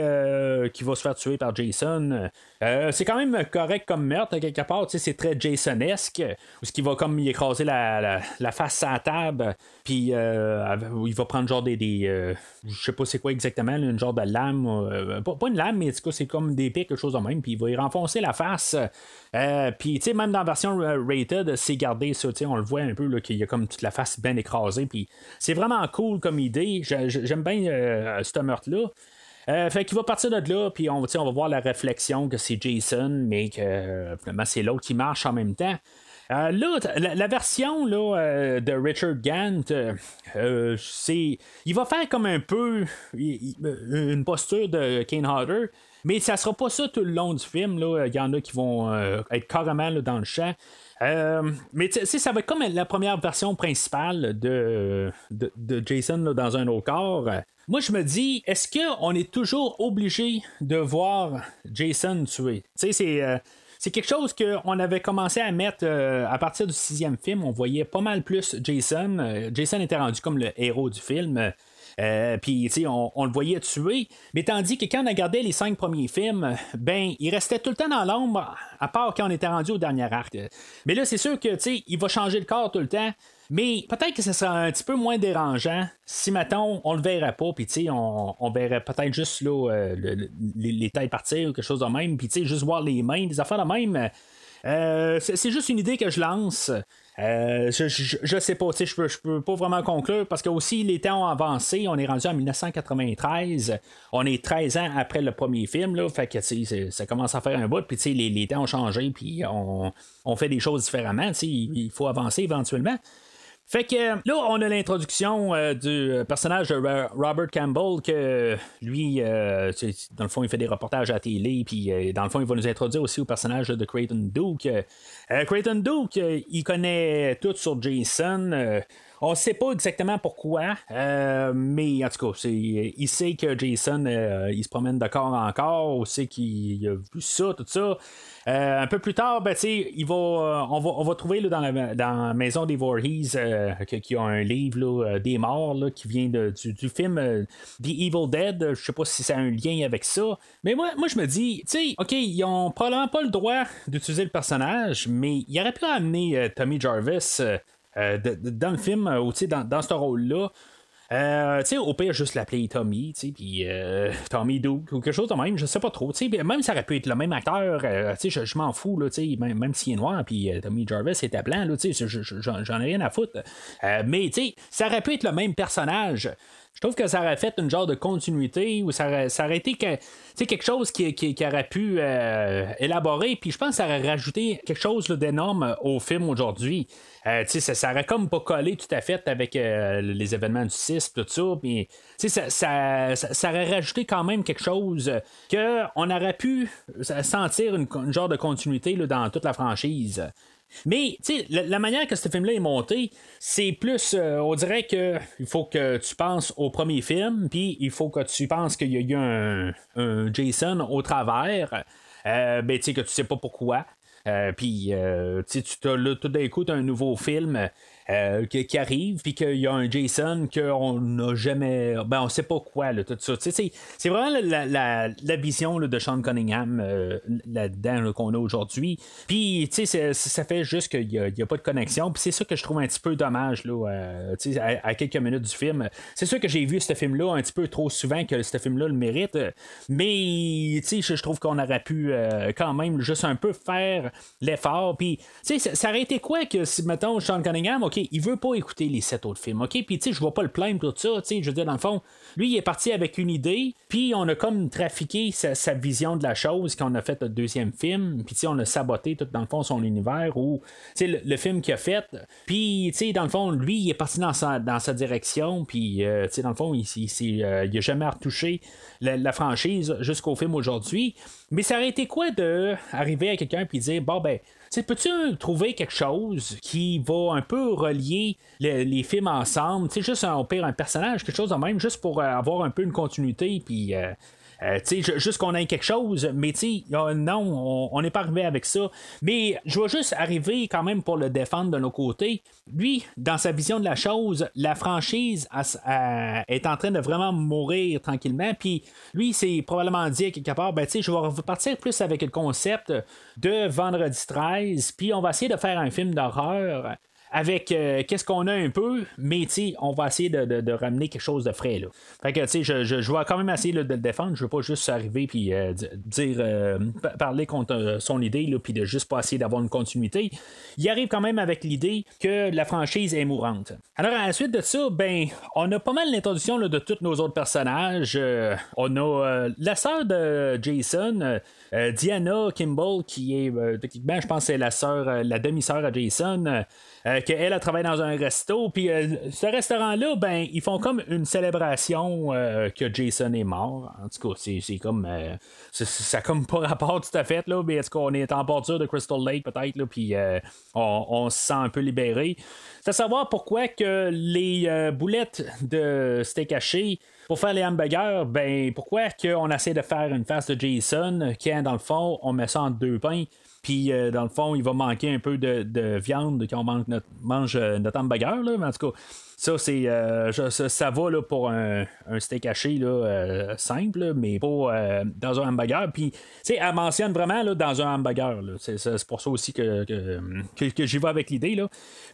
qui va se faire tuer par Jason. Euh, c'est quand même correct comme meurtre, quelque part. C'est très Jasonesque. Où ce qui va comme y écraser la, la, face à table. Puis euh, il va prendre genre des. des euh, je sais pas c'est quoi exactement, une genre de lame. euh, pas, pas une lame, mais en tout cas, c'est comme des pics, quelque chose de même. Puis il va y renfoncer la face. Puis tu sais, même dans la version rated, c'est gardé ça. On le voit un peu qu'il y a comme toute la face bien écrasée. Puis c'est vraiment cool comme idée. J'ai- J'aime bien ce meurtre-là. Euh, fait qu'il va partir de là, puis on, on va voir la réflexion que c'est Jason, mais que euh, finalement c'est l'autre qui marche en même temps. Euh, là, la, version là, de Richard Gant, c'est. Il va faire comme un peu une posture de Kane Hodder, mais ça sera pas ça tout le long du film. Il y en a qui vont être carrément dans le champ. Mais ça va être comme la première version principale de, de, de Jason là, dans un autre corps. Moi, je me dis, est-ce qu'on est toujours obligé de voir Jason tuer? Tu sais, c'est. euh, quelque chose qu'on avait commencé à mettre euh, à partir du sixième film. On voyait pas mal plus Jason. Euh, Jason était rendu comme le héros du film. Euh, Puis, on, le voyait tuer. Mais tandis que quand on a gardé les cinq premiers films, ben, il restait tout le temps dans l'ombre, à part quand on était rendu au dernier arc. Mais là, c'est sûr que, tu il va changer le corps tout le temps. Mais peut-être que ce sera un petit peu moins dérangeant si, mettons, on le verrait pas, puis tu on, verrait peut-être juste euh, le- le- les, les têtes partir ou quelque chose de même, puis tu juste voir les mains, des affaires de même. Euh, c'est juste une idée que je lance. Euh, je, je, je sais pas, je peux, peux pas vraiment conclure parce que aussi les temps ont avancé. On est rendu en 1993. On est 13 ans après le premier film, là. Fait que, ça commence à faire un bout. Puis, les, les temps ont changé. Puis, on, on fait des choses différemment. Il faut avancer éventuellement. Fait que euh, là, on a l'introduction euh, du personnage de Ro- Robert Campbell, que lui, euh, dans le fond, il fait des reportages à la télé, puis euh, dans le fond, il va nous introduire aussi au personnage de Creighton Duke. Euh, Creighton Duke, euh, il connaît tout sur Jason. On sait pas exactement pourquoi, euh, mais en tout cas, il sait que Jason, euh, il se promène de corps en corps, on sait qu'il a vu ça, tout ça. Euh, un peu plus tard, ben, il va, on, va, on va trouver dans, la, maison des Voorhees qui a un livre des morts qui vient du, film The Evil Dead. Je sais pas si ça a un lien avec ça. Mais moi, moi je me dis, tu ok, ils ont probablement pas le droit d'utiliser le personnage, mais il aurait pu amener Tommy Jarvis euh, dans le film, euh, ou dans, dans ce rôle-là. Euh, au pire, juste l'appeler Tommy, puis Tommy Duke ou quelque chose de même, je sais pas trop, même ça aurait pu être le même acteur, je, je m'en fous, là, même, même s'il est noir, puis Tommy Jarvis était blanc, j'en ai rien à foutre. Mais, ça aurait pu être le même personnage. Je trouve que ça aurait fait une genre de continuité ou ça aurait, ça été quelque chose qui, qui- qui aurait pu euh, élaborer. Puis je pense que ça aurait rajouté quelque chose d'énorme au film aujourd'hui. Euh, ça, ça aurait comme pas collé tout à fait avec euh, les événements du 6, tout ça. Mais ça, ça, ça- aurait rajouté quand même quelque chose que on aurait pu sentir une, genre de continuité dans toute la franchise. Mais, tu sais, la, manière que ce film-là est monté, c'est plus, euh, on dirait que il faut que tu penses au premier film, puis il faut que tu penses qu'il y a eu un, Jason au travers, euh, ben, tu sais, que tu sais pas pourquoi. Euh, puis, euh, tu sais, tu tout d'un coup, t'as un nouveau film euh, qui, arrive, puis qu'il y a un Jason qu'on n'a jamais. Ben, on sait pas quoi, tout ça. C'est- vraiment la, la- la- vision là, de Sean Cunningham euh, là-dedans là, qu'on a aujourd'hui. Puis, tu sais, ça fait juste qu'il n'y a, pas de connexion. Puis, c'est ça que je trouve un petit peu dommage, là, euh, à, à quelques minutes du film. C'est sûr que j'ai vu ce film-là un petit peu trop souvent que ce film-là le mérite. Mais, tu sais, je, je trouve qu'on aurait pu euh, quand même juste un peu faire l'effort. Puis, tu sais, ça, ça aurait été quoi que si, mettons, Sean Cunningham, OK, il veut pas écouter les sept autres films, OK? Puis, tu sais, je vois pas le plaindre tout ça, tu sais, je veux dire, dans le fond, lui, il est parti avec une idée, puis on a comme trafiqué sa, vision de la chose quand on a fait le deuxième film, puis, on a saboté tout, dans le fond, son univers, ou, le, film qu'il a fait, puis, tu sais, dans le fond, lui, il est parti dans sa, direction, puis, euh, tu sais, dans le fond, il, il, il, euh, il a jamais retouché la, franchise jusqu'au film aujourd'hui. Mais ça aurait été quoi de arriver à quelqu'un puis dire bon ben tu peux-tu trouver quelque chose qui va un peu relier le- les films ensemble, tu sais, juste un, pire un personnage, quelque chose de même, juste pour euh, avoir un peu une continuité, puis euh, euh, tu sais, ju- juste qu'on ait quelque chose, mais non, on n'est pas arrivé avec ça. Mais je vais juste arriver quand même pour le défendre de nos côtés. Lui, dans sa vision de la chose, la franchise est en train de vraiment mourir tranquillement. Puis lui, c'est probablement dit à quelque part, ben tu sais, je vais repartir plus avec le concept de Vendredi 13, puis on va essayer de faire un film d'horreur avec euh, qu'est-ce qu'on a un peu, mais on va essayer de, de- ramener quelque chose de frais. Là. Fait que je, je, je vais quand même essayer de le défendre. Je veux pas juste arriver puis euh, di- dire euh, pa- parler contre euh, son idée puis de juste pas essayer d'avoir une continuité. Il arrive quand même avec l'idée que la franchise est mourante. Alors à la suite de ça, ben, on a pas mal l'introduction de tous nos autres personnages. On a la sœur de Jason. Diana Kimball, qui est techniquement, je pense, c'est la sœur, la demi-sœur à Jason, euh, qu'elle a travaillé dans un resto. Puis euh, ce restaurant-là, ben, ils font comme une célébration euh, que Jason est mort. En tout cas, c'est, comme. c'est- ça comme pas rapport tout à fait, là, mais est-ce qu'on est en bordure de Crystal Lake, peut-être, là, puis on, se sent un peu libéré. C'est à savoir pourquoi que les boulettes de steak haché pour faire les hamburgers, ben pourquoi qu'on essaie de faire une face de Jason quand dans le fond on met ça en deux pains? Puis euh, dans le fond il va manquer un peu de, de viande quand on mange notre, euh, notre hamburger là, mais en tout cas ça c'est euh, ça, va là, pour un, steak haché là, simple mais pas dans un hamburger. Puis tu sais elle mentionne vraiment là, dans un hamburger c'est, pour ça aussi que, que, j'y vais avec l'idée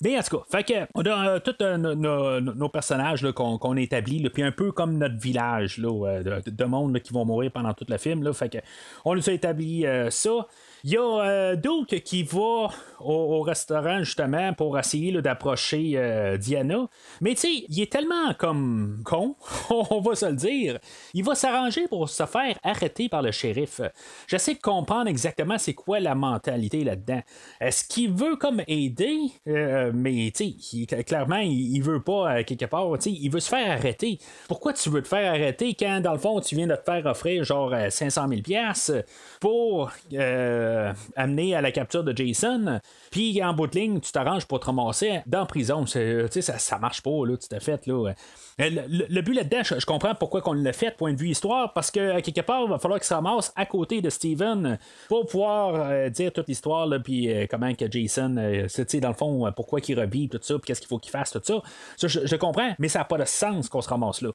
mais en tout cas fait que on a tous nos, personnages qu'on, qu'on établit puis un peu comme notre village de, de monde qui vont mourir pendant tout le film là. fait que on nous a établi ça il y a euh, Duke qui va au, au restaurant justement pour essayer d'approcher euh, Diana. Mais tu sais, il est tellement comme con, on va se le dire. Il va s'arranger pour se faire arrêter par le shérif. J'essaie de comprendre exactement c'est quoi la mentalité là-dedans. Est-ce qu'il veut comme aider, Euh, mais tu sais, clairement, il, il veut pas euh, quelque part. tu sais, Il veut se faire arrêter. Pourquoi tu veux te faire arrêter quand dans le fond tu viens de te faire offrir genre euh, 500 000 pièces pour euh, amener à la capture de Jason, puis en bout de ligne, tu t'arranges pour te ramasser dans prison. C'est- sais, Ça, ça marche pas, là, tout à fait. Là. Euh, Le, le- le but là-dedans, je, comprends pourquoi on l'a fait, point de vue histoire, parce que quelque part, il va falloir qu'il se ramasse à côté de Steven pour pouvoir euh, dire toute l'histoire, puis euh, comment que Jason, euh, sais, dans le fond, euh, pourquoi il revit, tout ça, puis qu'est-ce qu'il faut qu'il fasse, tout ça. Ça, je, je comprends, mais ça n'a pas de sens qu'on se ramasse là.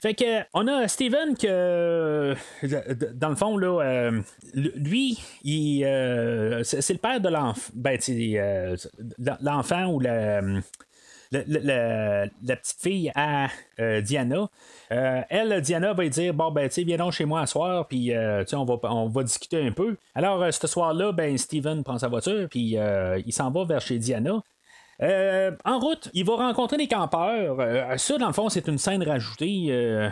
Fait que on a Steven que euh, dans le fond là euh, lui il euh, c'est le père de l'enfant ben l'enfant ou la la petite fille à Diana. Elle, Diana, va dire Bon, ben, tu viens donc chez moi à soir, puis on va, on va discuter un peu. Alors, ce soir-là, ben, Steven prend sa voiture, puis il s'en va vers chez Diana. Euh, en route, il va rencontrer des campeurs. Euh, ça, dans le fond, c'est une scène rajoutée. euh,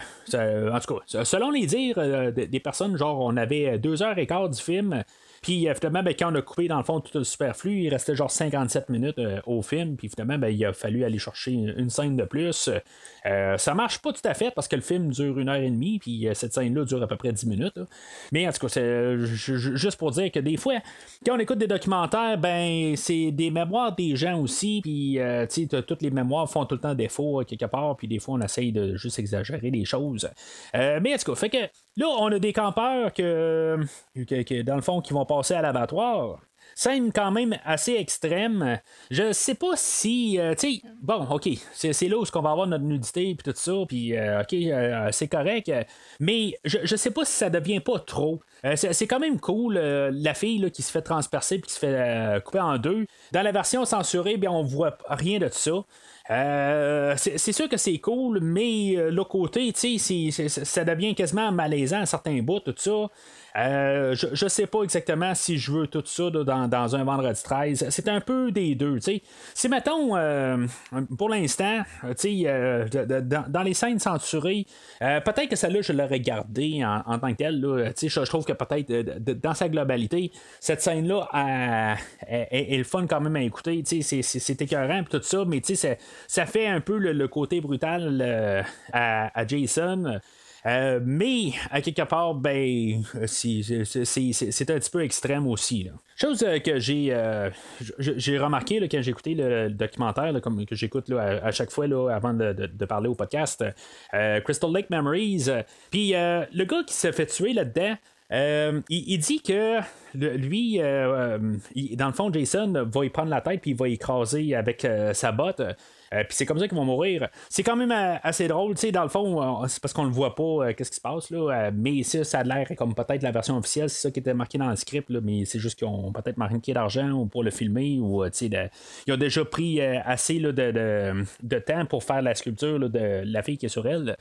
en tout cas, selon les dires des des personnes, genre, on avait deux heures et quart du film. Puis euh, finalement, ben, quand on a coupé dans le fond tout le superflu, il restait genre 57 minutes euh, au film. Puis finalement, ben, il a fallu aller chercher une, scène de plus. Euh, ça marche pas tout à fait parce que le film dure une heure et demie. Puis euh, cette scène-là dure à peu près 10 minutes. Mais en tout cas, c'est ju- ju- juste pour dire que des fois, quand on écoute des documentaires, ben c'est des mémoires des gens aussi. Puis tu sais, toutes les mémoires font tout le temps défaut euh, quelque part. Puis des fois, on essaye de juste exagérer les choses. Mais en tout cas, fait que là, on a des campeurs que, que- dans le fond qui vont passer à l'abattoir. Scène quand même assez extrême. Je sais pas si. euh, tu bon, ok, c'est là où on va avoir notre nudité puis tout ça, puis euh, ok, euh, c'est correct, euh, mais je, sais pas si ça devient pas trop. Euh, c'est quand même cool, euh, la fille qui se fait transpercer puis qui se fait euh, couper en deux. Dans la version censurée, bien, on voit rien de ça. Euh, c'est sûr que c'est cool, mais euh, l'autre côté, tu sais, ça devient quasiment malaisant à certains bouts, tout ça. Euh, je, je sais pas exactement si je veux tout ça dans, dans, un vendredi 13. C'est un peu des deux. sais. Si, mettons, euh, pour l'instant, euh, euh, dans, dans les scènes censurées, peut-être que celle-là, je l'aurais gardée en, en tant que telle. là. Je, je trouve que peut-être dans sa globalité, cette scène-là elle est le fun quand même à écouter. C'est écœurant tout ça, mais ça, ça fait un peu le, le côté brutal à Jason. Euh, mais à quelque part, ben, c'est- un petit peu extrême aussi. Chose euh, que j'ai euh, j'ai remarqué quand j'ai écouté le, documentaire, que j'écoute à, à chaque fois avant de, parler au podcast, Crystal Lake Memories. Puis le gars qui s'est fait tuer là-dedans. il, dit que lui, dans le fond, Jason va y prendre la tête puis il va écraser avec sa botte. Euh, puis c'est comme ça qu'ils vont mourir. C'est quand même euh, assez drôle, tu sais, dans le fond, c'est parce qu'on le voit pas, euh, qu'est-ce qui se passe, là. mais ça, ça a l'air comme peut-être la version officielle, c'est ça qui était marqué dans le script, là, mais c'est juste qu'ils ont peut-être marqué d'argent pour le filmer, ou, tu sais, ils ont déjà pris assez là, de, de- de temps pour faire la sculpture là, de la fille qui est sur elle.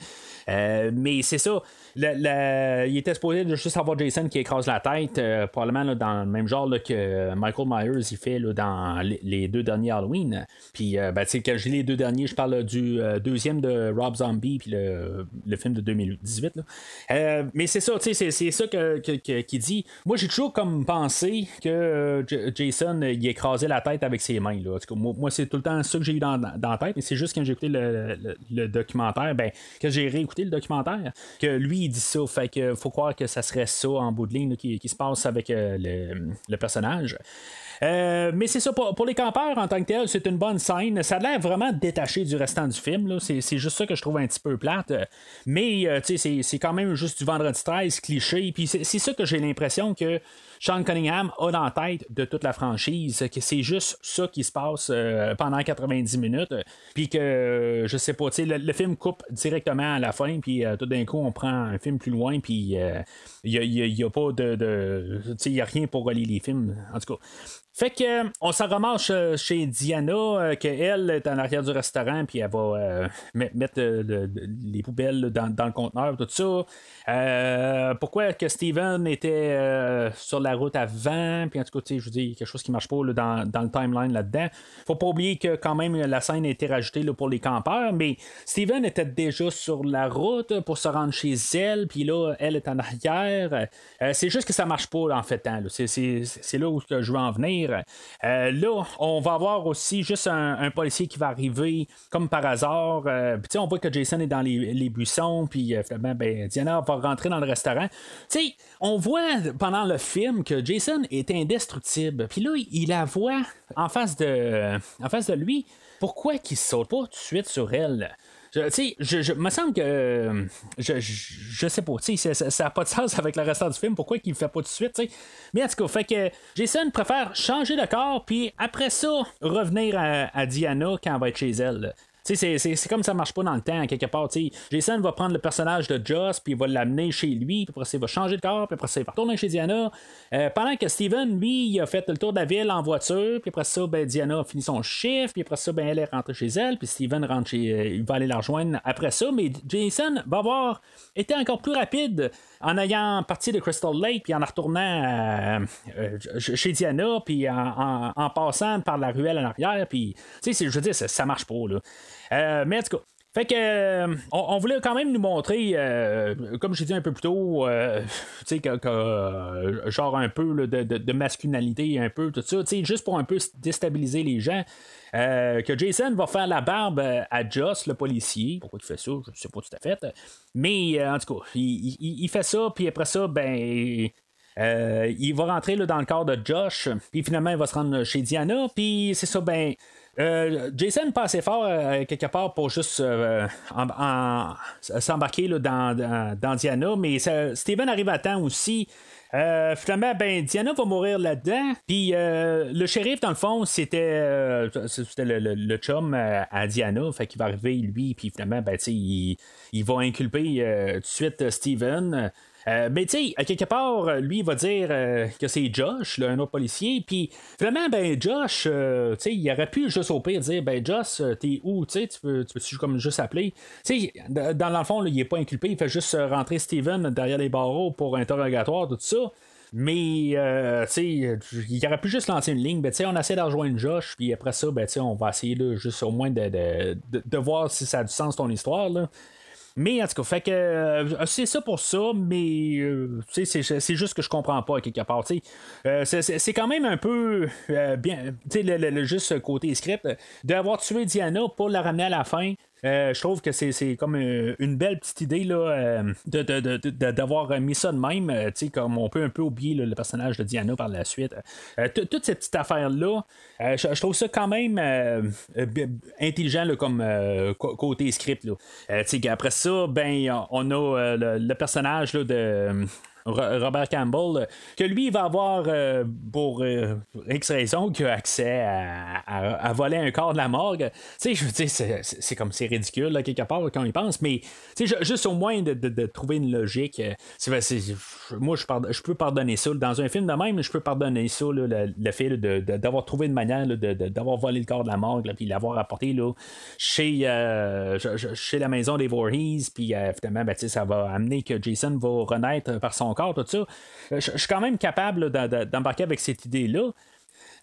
Mais c'est ça. Il était supposé de juste avoir Jason qui écrase la tête, probablement là, dans le même genre là, que Michael Myers il fait là, dans les, deux derniers Halloween. Puis, euh, ben, quand je les deux derniers, je parle du euh, deuxième de Rob Zombie, puis le, le film de 2018. là. Euh, mais c'est ça, c'est, c'est ça qu'il dit. Moi, j'ai toujours comme pensé que euh, Jason, il écrasait la tête avec ses mains. Là. Moi, c'est tout le temps ça que j'ai eu dans, dans la tête, mais c'est juste quand j'ai écouté le, le- documentaire, ben, que j'ai réécouté le documentaire, que lui, il dit ça. Fait que faut croire que ça serait ça en bout de ligne qui, se passe avec le, le personnage. Mais c'est ça, pour, pour les campeurs en tant que tel, c'est une bonne scène. Ça a l'air vraiment détaché du restant du film. C'est, juste ça que je trouve un petit peu plate. Mais euh, tu sais, c'est, quand même juste du vendredi 13 cliché. Puis c'est ça que j'ai l'impression que Sean Cunningham a dans la tête de toute la franchise, que c'est juste ça qui se passe euh, pendant 90 minutes, puis que, euh, je sais pas, le, le film coupe directement à la fin, puis euh, tout d'un coup, on prend un film plus loin, puis il n'y a, pas de... de il a rien pour relier les films, en tout cas. Fait que on s'en ramasse chez Diana, qu'elle est en arrière du restaurant, puis elle va met- mettre le- le- les poubelles dans, le conteneur, tout ça. Euh, pourquoi que Steven était sur la route avant, puis en tout cas, je vous dis, quelque chose qui marche pas là, dans, dans le timeline là-dedans. Faut pas oublier que quand même la scène a été rajoutée là, pour les campeurs, mais Steven était déjà sur la route pour se rendre chez elle, puis là, elle est en arrière. Euh, c'est juste que ça marche pas en fait. hein. C'est, là où je veux en venir. Euh, là, on va avoir aussi juste un, policier qui va arriver comme par hasard. Euh, puis on voit que Jason est dans les, les buissons, puis euh, finalement, ben, Diana va rentrer dans le restaurant. Tu sais, on voit pendant le film que Jason est indestructible. Puis là, il la voit en face de, en face de lui. Pourquoi qu'il saute pas tout de suite sur elle? Je- Tu sais, je, je me semble que. Je, je, sais pas, ça- n'a pas de sens avec le restant du film. Pourquoi qu'il le fait pas tout de suite. Mais en tout cas, fait que Jason préfère changer de corps, puis après ça, revenir à, à Diana quand elle va être chez elle. C'est- comme ça marche pas dans le temps, quelque part. Jason va prendre le personnage de Joss, puis il va l'amener chez lui, puis après ça, il va changer de corps, puis après ça, il va retourner chez Diana. Euh, pendant que Steven, lui, il a fait le tour de la ville en voiture, puis après ça, ben, Diana a fini son chiffre, puis après ça, ben, elle est rentrée chez elle, puis Steven rentre chez. euh, il va aller la rejoindre après ça, mais Jason va avoir été encore plus rapide en ayant parti de Crystal Lake, puis en retournant euh, chez Diana, puis en, passant par la ruelle en arrière, puis, tu sais, je veux dire, ça, ça marche pas, là. Euh, mais en tout cas, fait que euh, on, voulait quand même nous montrer, euh, comme j'ai dit un peu plus tôt, tu sais, genre un peu de, de- masculinité, un peu tout ça, tu sais, juste pour un peu déstabiliser les gens. que Jason va faire la barbe à Joss, le policier. Pourquoi il fait ça? Je ne sais pas tout à fait. Mais en tout cas, il- il fait ça, puis après ça, ben. Euh, il va rentrer là, dans le corps de Josh, puis finalement il va se rendre chez Diana, puis c'est ça, ben. euh, Jason pas assez fort euh, quelque part pour juste s'embarquer là, dans, Diana, mais ça- Steven arrive à temps aussi. Finalement, ben, Diana va mourir là-dedans. Puis le shérif, dans le fond, c'était, c'était le, le- le chum à Diana. Fait qu'il va arriver, lui, puis finalement, ben, il, il va inculper tout de suite Steven. Euh, mais tu sais, quelque part, euh, lui, il va dire euh, que c'est Josh, là, un autre policier. Puis finalement, ben, Josh, tu sais, il aurait pu juste au pire dire, ben, Josh, t'es où, tu sais, tu peux, tu peux comme juste appeler? Tu sais, dans le fond, là, il est pas inculpé, il fait juste rentrer Steven derrière les barreaux pour interrogatoire, tout ça. Mais, tu sais, il aurait pu juste lancer une ligne. Ben, tu sais, on essaie de rejoindre Josh, puis après ça, ben, tu sais, on va essayer là, juste au moins de, de, de, de voir si ça a du sens ton histoire. Là. Mais en tout cas, fait que euh, c'est ça pour ça, mais euh, c'est, juste que je comprends pas quelque part. Euh, c'est, quand même un peu bien, le, le, le, juste côté script, d'avoir tué Diana pour la ramener à la fin. Euh, je trouve que c'est comme une belle petite idée là, euh, d'avoir de, de, mis ça de même. Euh, comme on peut un peu oublier le personnage de Diana par la suite. Toute cette petite affaire-là, je, trouve ça quand même intelligent comme côté script. Après ça, ben, on a le, le, personnage là, de. Robert Campbell, euh, que lui, il va avoir, euh, pour euh, X raison, qu'il a accès à, à, voler un corps de la morgue. Tu sais, je veux dire, c'est comme c'est ridicule, là, quelque part, quand il pense, mais juste au moins de, de, de trouver une logique. c'est moi, je, pardonne, je, peux pardonner ça. Dans un film de même, je peux pardonner ça, là, le, le, fait d'avoir trouvé une manière d'avoir volé le corps de la morgue, puis l'avoir apporté là, chez, chez la maison des Voorhees, puis finalement, ben, ça va amener que Jason va renaître par son corps, tout ça. Je, je suis quand même capable d'embarquer avec cette idée-là.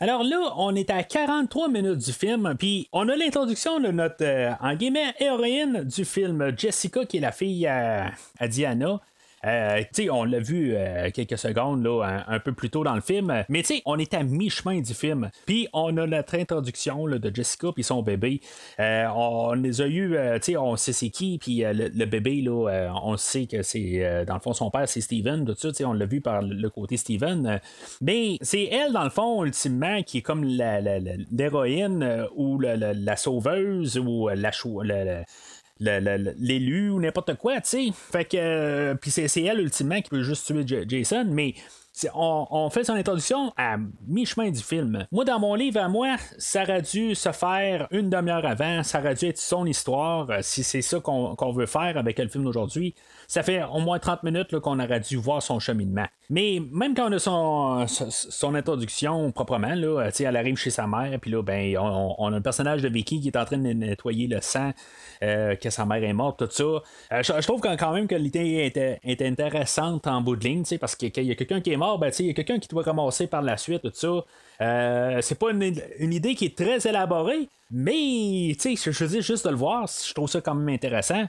Alors là, on est à 43 minutes du film, puis on a l'introduction de notre, euh, en guillemets, héroïne du film, Jessica, qui est la fille à Diana. Euh, on l'a vu euh, quelques secondes là, un, peu plus tôt dans le film, mais on est à mi-chemin du film. Puis on a notre introduction de Jessica puis son bébé. Euh, on les a eu, on sait c'est qui, puis le, bébé, là, on sait que c'est, dans le fond, son père, c'est Steven, on l'a vu par le côté Steven. mais c'est elle, dans le fond, ultimement, qui est comme l'héroïne la, ou la, la, sauveuse ou la, la l'élu ou n'importe quoi, tu sais. Fait que. Euh, puis c'est elle, ultimement, qui peut juste tuer Jason, mais. On, fait son introduction à mi-chemin du film. Moi, dans mon livre à moi, ça aurait dû se faire une demi-heure avant, ça aurait dû être son histoire, euh, si c'est ça qu'on qu veut faire avec le film d'aujourd'hui ça fait au moins 30 minutes qu'on aurait dû voir son cheminement. Mais même quand on a son, introduction proprement, elle arrive chez sa mère, puis là, ben, on, a le personnage de Vicky qui est en train de nettoyer le sang, euh, que sa mère est morte, tout ça. Euh, je, trouve quand même que l'idée était, était, intéressante en bout de ligne, parce qu'il y a quelqu'un qui est mort, ben, il y a quelqu'un qui doit ramasser par la suite, tout ça. Euh, c'est pas une, idée qui est très élaborée, mais je, je juste de le voir, je trouve ça quand même intéressant.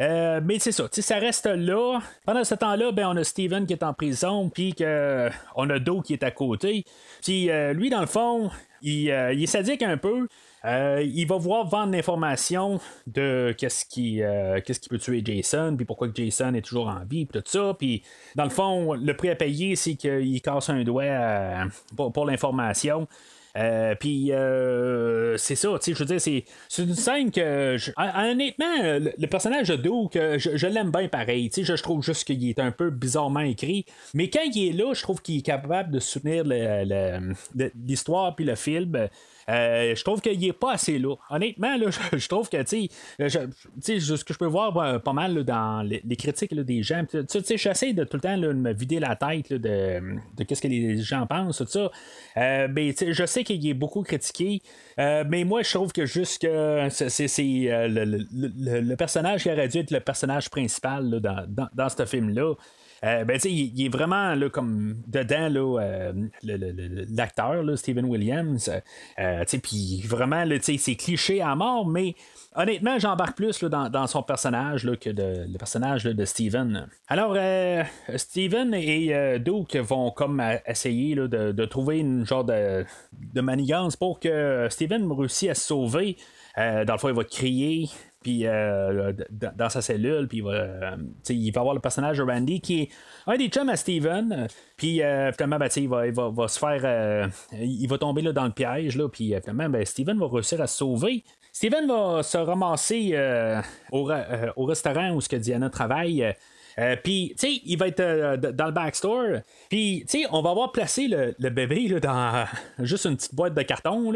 Euh, mais c'est ça, ça reste là. Pendant ce temps-là, ben, on a Steven qui est en prison, puis on a Do qui est à côté. Puis euh, lui, dans le fond, il, euh, est sadique un peu. Euh, il va voir vendre l'information de qu'est-ce qui, euh, qui peut tuer Jason, puis pourquoi Jason est toujours en vie, puis tout ça. Puis dans le fond, le prix à payer, c'est qu'il casse un doigt pour l'information. Euh, puis euh, c'est ça, tu sais, je veux dire, c'est, une scène que, je, honnêtement, le, le, personnage de Doug, je, je l'aime bien pareil, tu sais, je, trouve juste qu'il est un peu bizarrement écrit, mais quand il est là, je trouve qu'il est capable de soutenir l'histoire puis le film. Euh, je trouve qu'il n'est pas assez là. Honnêtement, là, je, trouve que, tu sais, ce que je peux voir euh, pas mal dans les, critiques des gens, tu sais, j'essaie de tout le temps de me vider la tête de, qu'est-ce que les gens pensent, tout ça. Euh, mais, je sais qu'il est beaucoup critiqué, euh, mais moi, je trouve que juste que c'est, euh, le, le, le, personnage qui aurait dû être le personnage principal dans, dans, dans ce film-là. Euh, ben, il, il, est vraiment là, comme dedans là, euh, l'acteur, Steven Williams. Euh, puis vraiment, c'est cliché à mort, mais honnêtement, j'embarque plus là, dans, dans, son personnage là, que de, le personnage de Steven. Alors, Steven et euh, vont comme essayer de, de, trouver une genre de, de manigance pour que Steven réussisse à se sauver. Dans le fond, il va crier, puis euh, dans sa cellule, puis il va, euh, il va avoir le personnage de Randy qui est un des chums à Steven, puis euh, finalement, ben, il, va, se faire, il va tomber là, dans le piège, là, puis finalement, ben, Steven va réussir à se sauver. Steven va se ramasser au, au, restaurant où ce que Diana travaille. Euh, puis, tu sais, il va être euh, dans le backstore. Puis, tu sais, on va avoir placé le, bébé dans juste une petite boîte de carton.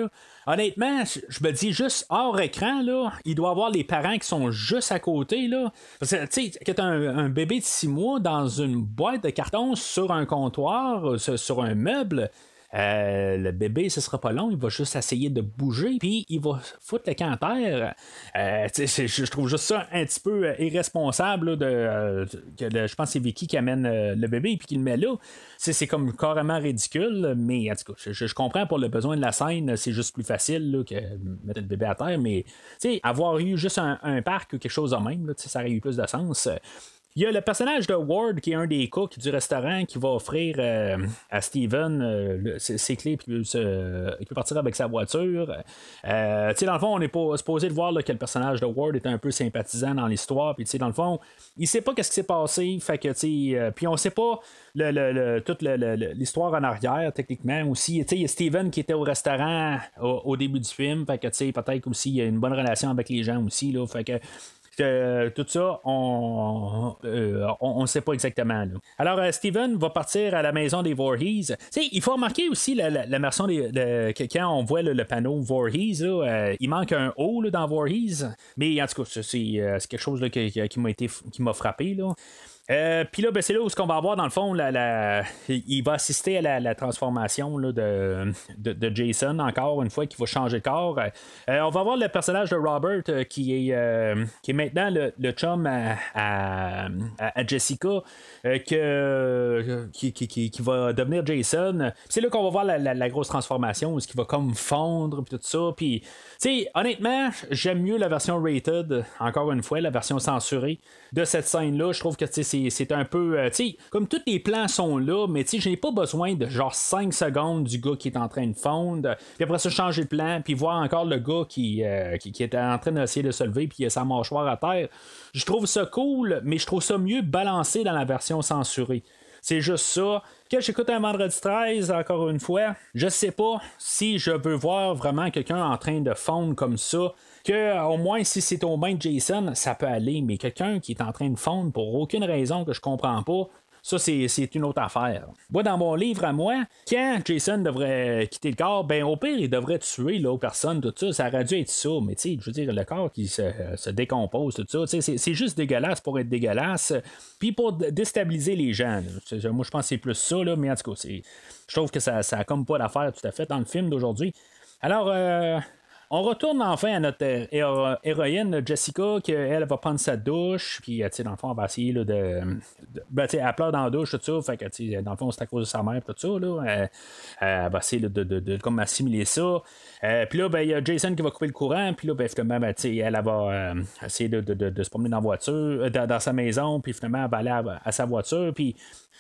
Honnêtement, je me dis juste hors écran, là, il doit avoir les parents qui sont juste à côté. Là. Parce que, tu sais, quand un, un bébé de 6 mois dans une boîte de carton sur un comptoir, sur, sur un meuble, Euh, le bébé, ce sera pas long, il va juste essayer de bouger, puis il va foutre le camp à terre. Euh, je trouve juste ça un petit peu irresponsable de, que je pense que c'est Vicky qui amène le bébé puis qui le met là. C'est comme carrément ridicule, mais en tout cas, je, comprends pour le besoin de la scène, c'est juste plus facile que mettre le bébé à terre, mais avoir eu juste un, parc ou quelque chose de même, ça aurait eu plus de sens. Il y a le personnage de Ward qui est un des cooks du restaurant qui va offrir euh, à Steven euh, ses clés puis il peut partir avec sa voiture. Euh, dans le fond, on n'est pas supposé de voir que le personnage de Ward est un peu sympathisant dans l'histoire. Puis dans le fond, il sait pas qu'est-ce qui s'est passé. Fait que puis on sait pas le, toute l'histoire en arrière techniquement aussi. Il y a Steven qui était au restaurant au, début du film. Fait que peut-être aussi y a une bonne relation avec les gens aussi. Là, fait que tout ça, on ne euh, sait pas exactement. Alors, euh, Steven va partir à la maison des Voorhees. il faut remarquer aussi la, la, version des, quand on voit le panneau Voorhees, euh, il manque un O dans Voorhees. Mais en tout cas, c'est, quelque chose qui, qui, m'a été qui m'a frappé. Là. Euh, puis là, ben, c'est là où ce qu'on va avoir, dans le fond, il va assister à la, transformation de, Jason, encore une fois, qui va changer de corps. Euh, on va voir le personnage de Robert euh, qui, est, qui est maintenant le, chum à, Jessica, qui, va devenir Jason. C'est là qu'on va voir la, grosse transformation, ce qui va comme fondre, puis tout ça. Puis, sais, honnêtement, j'aime mieux la version rated, encore une fois, la version censurée de cette scène-là. Je trouve que c'est un peu. Euh, comme tous les plans sont là, mais je n'ai pas besoin de genre 5 secondes du gars qui est en train de fondre. Puis après ça, changer de plan, puis voir encore le gars qui, euh, qui, est en train d'essayer de se lever, puis il a sa mâchoire à terre. Je trouve ça cool, mais je trouve ça mieux balancé dans la version censurée. C'est juste ça. Que j'écoute un vendredi 13, encore une fois, je sais pas si je veux voir vraiment quelqu'un en train de fondre comme ça que au moins si c'est au main de Jason, ça peut aller, mais quelqu'un qui est en train de fondre pour aucune raison que je comprends pas, ça, c'est une autre affaire. Moi, dans mon livre à moi, quand Jason devrait quitter le corps, ben au pire, il devrait tuer l'autre personne, tout ça. Ça aurait dû être ça. Mais tu sais, je veux dire, le corps qui se, décompose, tout ça, c'est juste dégueulasse pour être dégueulasse. Puis pour déstabiliser les gens. Moi, je pense que c'est plus ça, là, mais en tout cas, je trouve que ça n'a comme pas d'affaire tout à fait dans le film d'aujourd'hui. Alors, euh, on retourne enfin à notre héroïne Jessica, qu'elle va prendre sa douche, puis dans le fond, elle va essayer de. ben, elle pleure dans la douche, tout ça, fait que dans le fond, c'est à cause de sa mère, tout ça. Là, elle, va essayer de, comme assimiler ça. Euh, puis là, ben, il y a Jason qui va couper le courant, puis là, ben, finalement, ben, elle, elle, va euh, essayer de, se promener dans voiture, euh, dans, sa maison, puis finalement, elle va aller à, à sa voiture, puis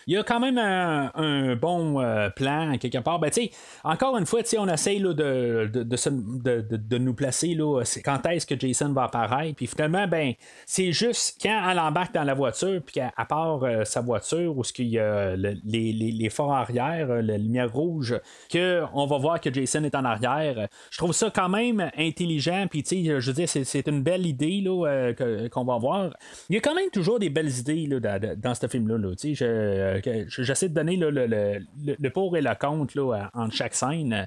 il y a quand même un, bon euh, plan quelque part. Ben, encore une fois, on essaye là, de, de, de, nous placer là, quand est-ce que Jason va apparaître. Puis finalement, ben, c'est juste quand elle embarque dans la voiture, puis qu'à part euh, sa voiture, où ce qu'il y a les, les, les forts arrière, euh, la lumière rouge, qu'on va voir que Jason est en arrière. Je trouve ça quand même intelligent. Puis je c'est, une belle idée qu'on va voir. Il y a quand même toujours des belles idées là, dans, ce film-là. Euh, j'essaie de donner le, le, pour et le contre là, entre chaque scène.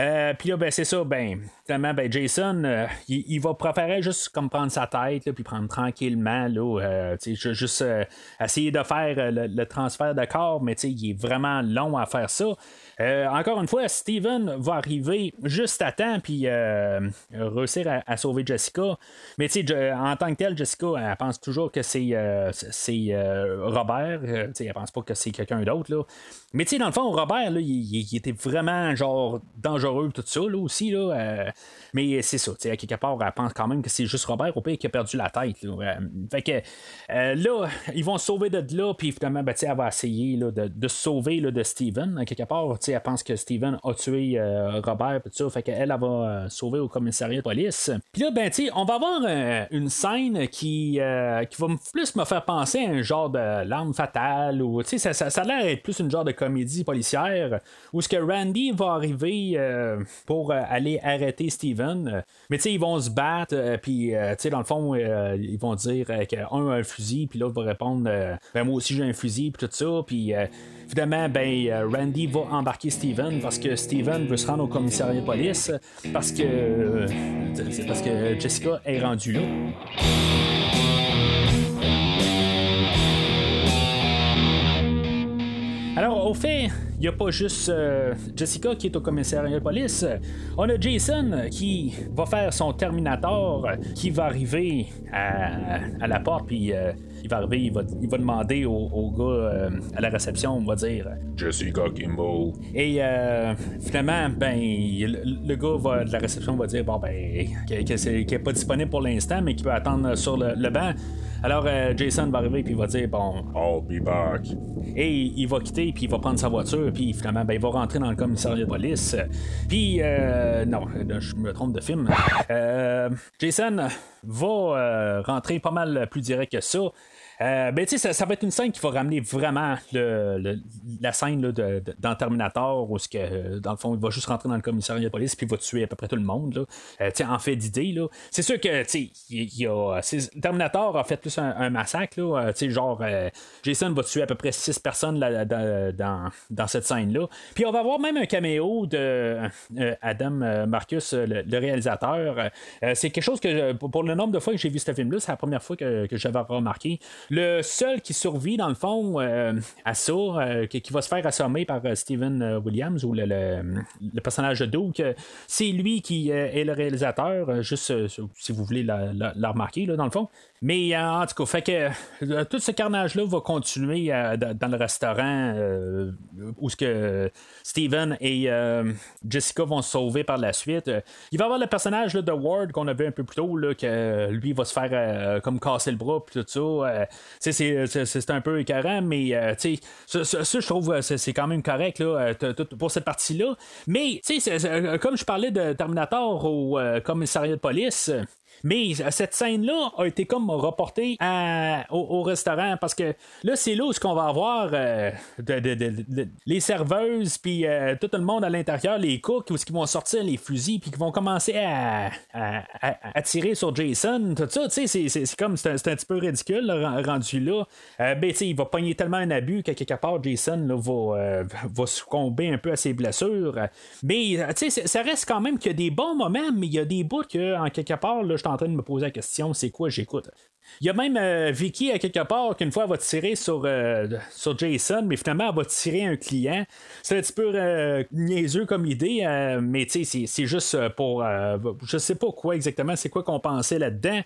Euh, puis là, ben, c'est ça, ben, finalement, ben, Jason, euh, il, va préférer juste comme prendre sa tête, puis prendre tranquillement, là, juste essayer de faire le, transfert de corps, mais il est vraiment long à faire ça. Euh, encore une fois, Steven va arriver juste à temps puis euh, réussir à, sauver Jessica. Mais tu sais, en tant que tel, Jessica, elle pense toujours que c'est euh, Robert. sais, elle pense pas que c'est quelqu'un d'autre. Mais tu sais, dans le fond, Robert, là, il, était vraiment genre dangereux tout ça là, aussi. Là, mais c'est ça, tu sais, à quelque part, elle pense quand même que c'est juste Robert au pire qui a perdu la tête. Là. fait que là, ils vont se sauver de là, puis finalement, ben, elle va essayer là, de, de, se sauver là, de Steven. À quelque part, elle pense que Steven a tué euh, Robert, tout ça, fait qu'elle elle va euh, sauver au commissariat de police. Puis là, ben, tu on va avoir euh, une scène qui, qui va plus me faire penser à un genre de l'arme fatale, ou, tu sais, ça, ça, a l'air d'être plus une genre de comédie policière, où ce que Randy va arriver pour aller arrêter Steven, mais tu sais, ils vont se battre, puis, tu sais, dans le fond, ils vont dire qu'un a un fusil, puis l'autre va répondre, ben, moi aussi j'ai un fusil, puis tout ça, puis Évidemment, ben, euh, Randy va embarquer Steven parce que Steven veut se rendre au commissariat de police parce que, euh, parce que Jessica est rendue là. Alors, au fait, n'y a pas juste euh, Jessica qui est au commissariat de police. On a Jason qui va faire son Terminator, qui va arriver à, la porte, puis euh, il va arriver, il va, il va demander au, gars euh, à la réception, on va dire Jessica Kimball. Et finalement, ben, le, gars va, de la réception va dire bon ben, qu'il n'est pas disponible pour l'instant, mais qu'il peut attendre sur le, banc. Alors Jason va arriver puis il va dire bon I'll be back. Et il va quitter puis il va prendre sa voiture puis finalement ben, il va rentrer dans le commissariat de police. Puis euh, non, je me trompe de film. Euh, Jason va euh, rentrer pas mal plus direct que ça. Euh, ben, ça, ça va être une scène qui va ramener vraiment le, la scène là, de, dans Terminator où, que, euh, dans le fond, il va juste rentrer dans le commissariat de police puis il va tuer à peu près tout le monde. Là. Euh, en fait d'idée, c'est sûr que y Terminator a fait plus un, massacre. Là, genre, Jason va tuer à peu près 6 personnes là, dans, dans, cette scène-là. Puis on va avoir même un caméo de Adam Marcus, le, réalisateur. c'est quelque chose que, pour le nombre de fois que j'ai vu ce film-là, c'est la première fois que j'avais remarqué. Le seul qui survit, dans le fond, euh, à euh, qui, va se faire assommer par euh, Steven Williams ou le, personnage de Duke, c'est lui qui est le réalisateur, juste si vous voulez la, remarquer, dans le fond. Mais en tout cas, fait que tout ce carnage-là va continuer dans le restaurant où ce que Steven et Jessica vont se sauver par la suite. Il va y avoir le personnage de Ward qu'on a vu un peu plus tôt, que lui va se faire comme casser le bras et tout ça c'est un peu écœurant, mais euh, ça, je trouve euh, c'est quand même correct là, euh, pour cette partie-là. Mais comme je parlais de Terminator au commissariat de police, mais euh, cette scène-là a été comme reportée au, restaurant parce que là, c'est là où ce qu'on va avoir euh, les serveuses, puis euh, tout le monde à l'intérieur, les cooks, où qui vont sortir les fusils, puis qui vont commencer à, tirer sur Jason, tout ça, sais, c'est comme, c'est un, petit peu ridicule, rendu là. ben, il va pogner tellement un abus que quelque part, Jason va, va succomber un peu à ses blessures. Mais, ça reste quand même qu'il y a des bons moments, mais il y a des bouts que, en quelque part, là, je en train de me poser la question c'est quoi j'écoute? Il y a même euh, Vicky à quelque part qu'une fois elle va tirer sur, euh, sur Jason, mais finalement elle va tirer un client. C'est un petit peu euh, niaiseux comme idée, mais c'est juste pour. je sais pas quoi exactement, c'est quoi qu'on pensait là-dedans.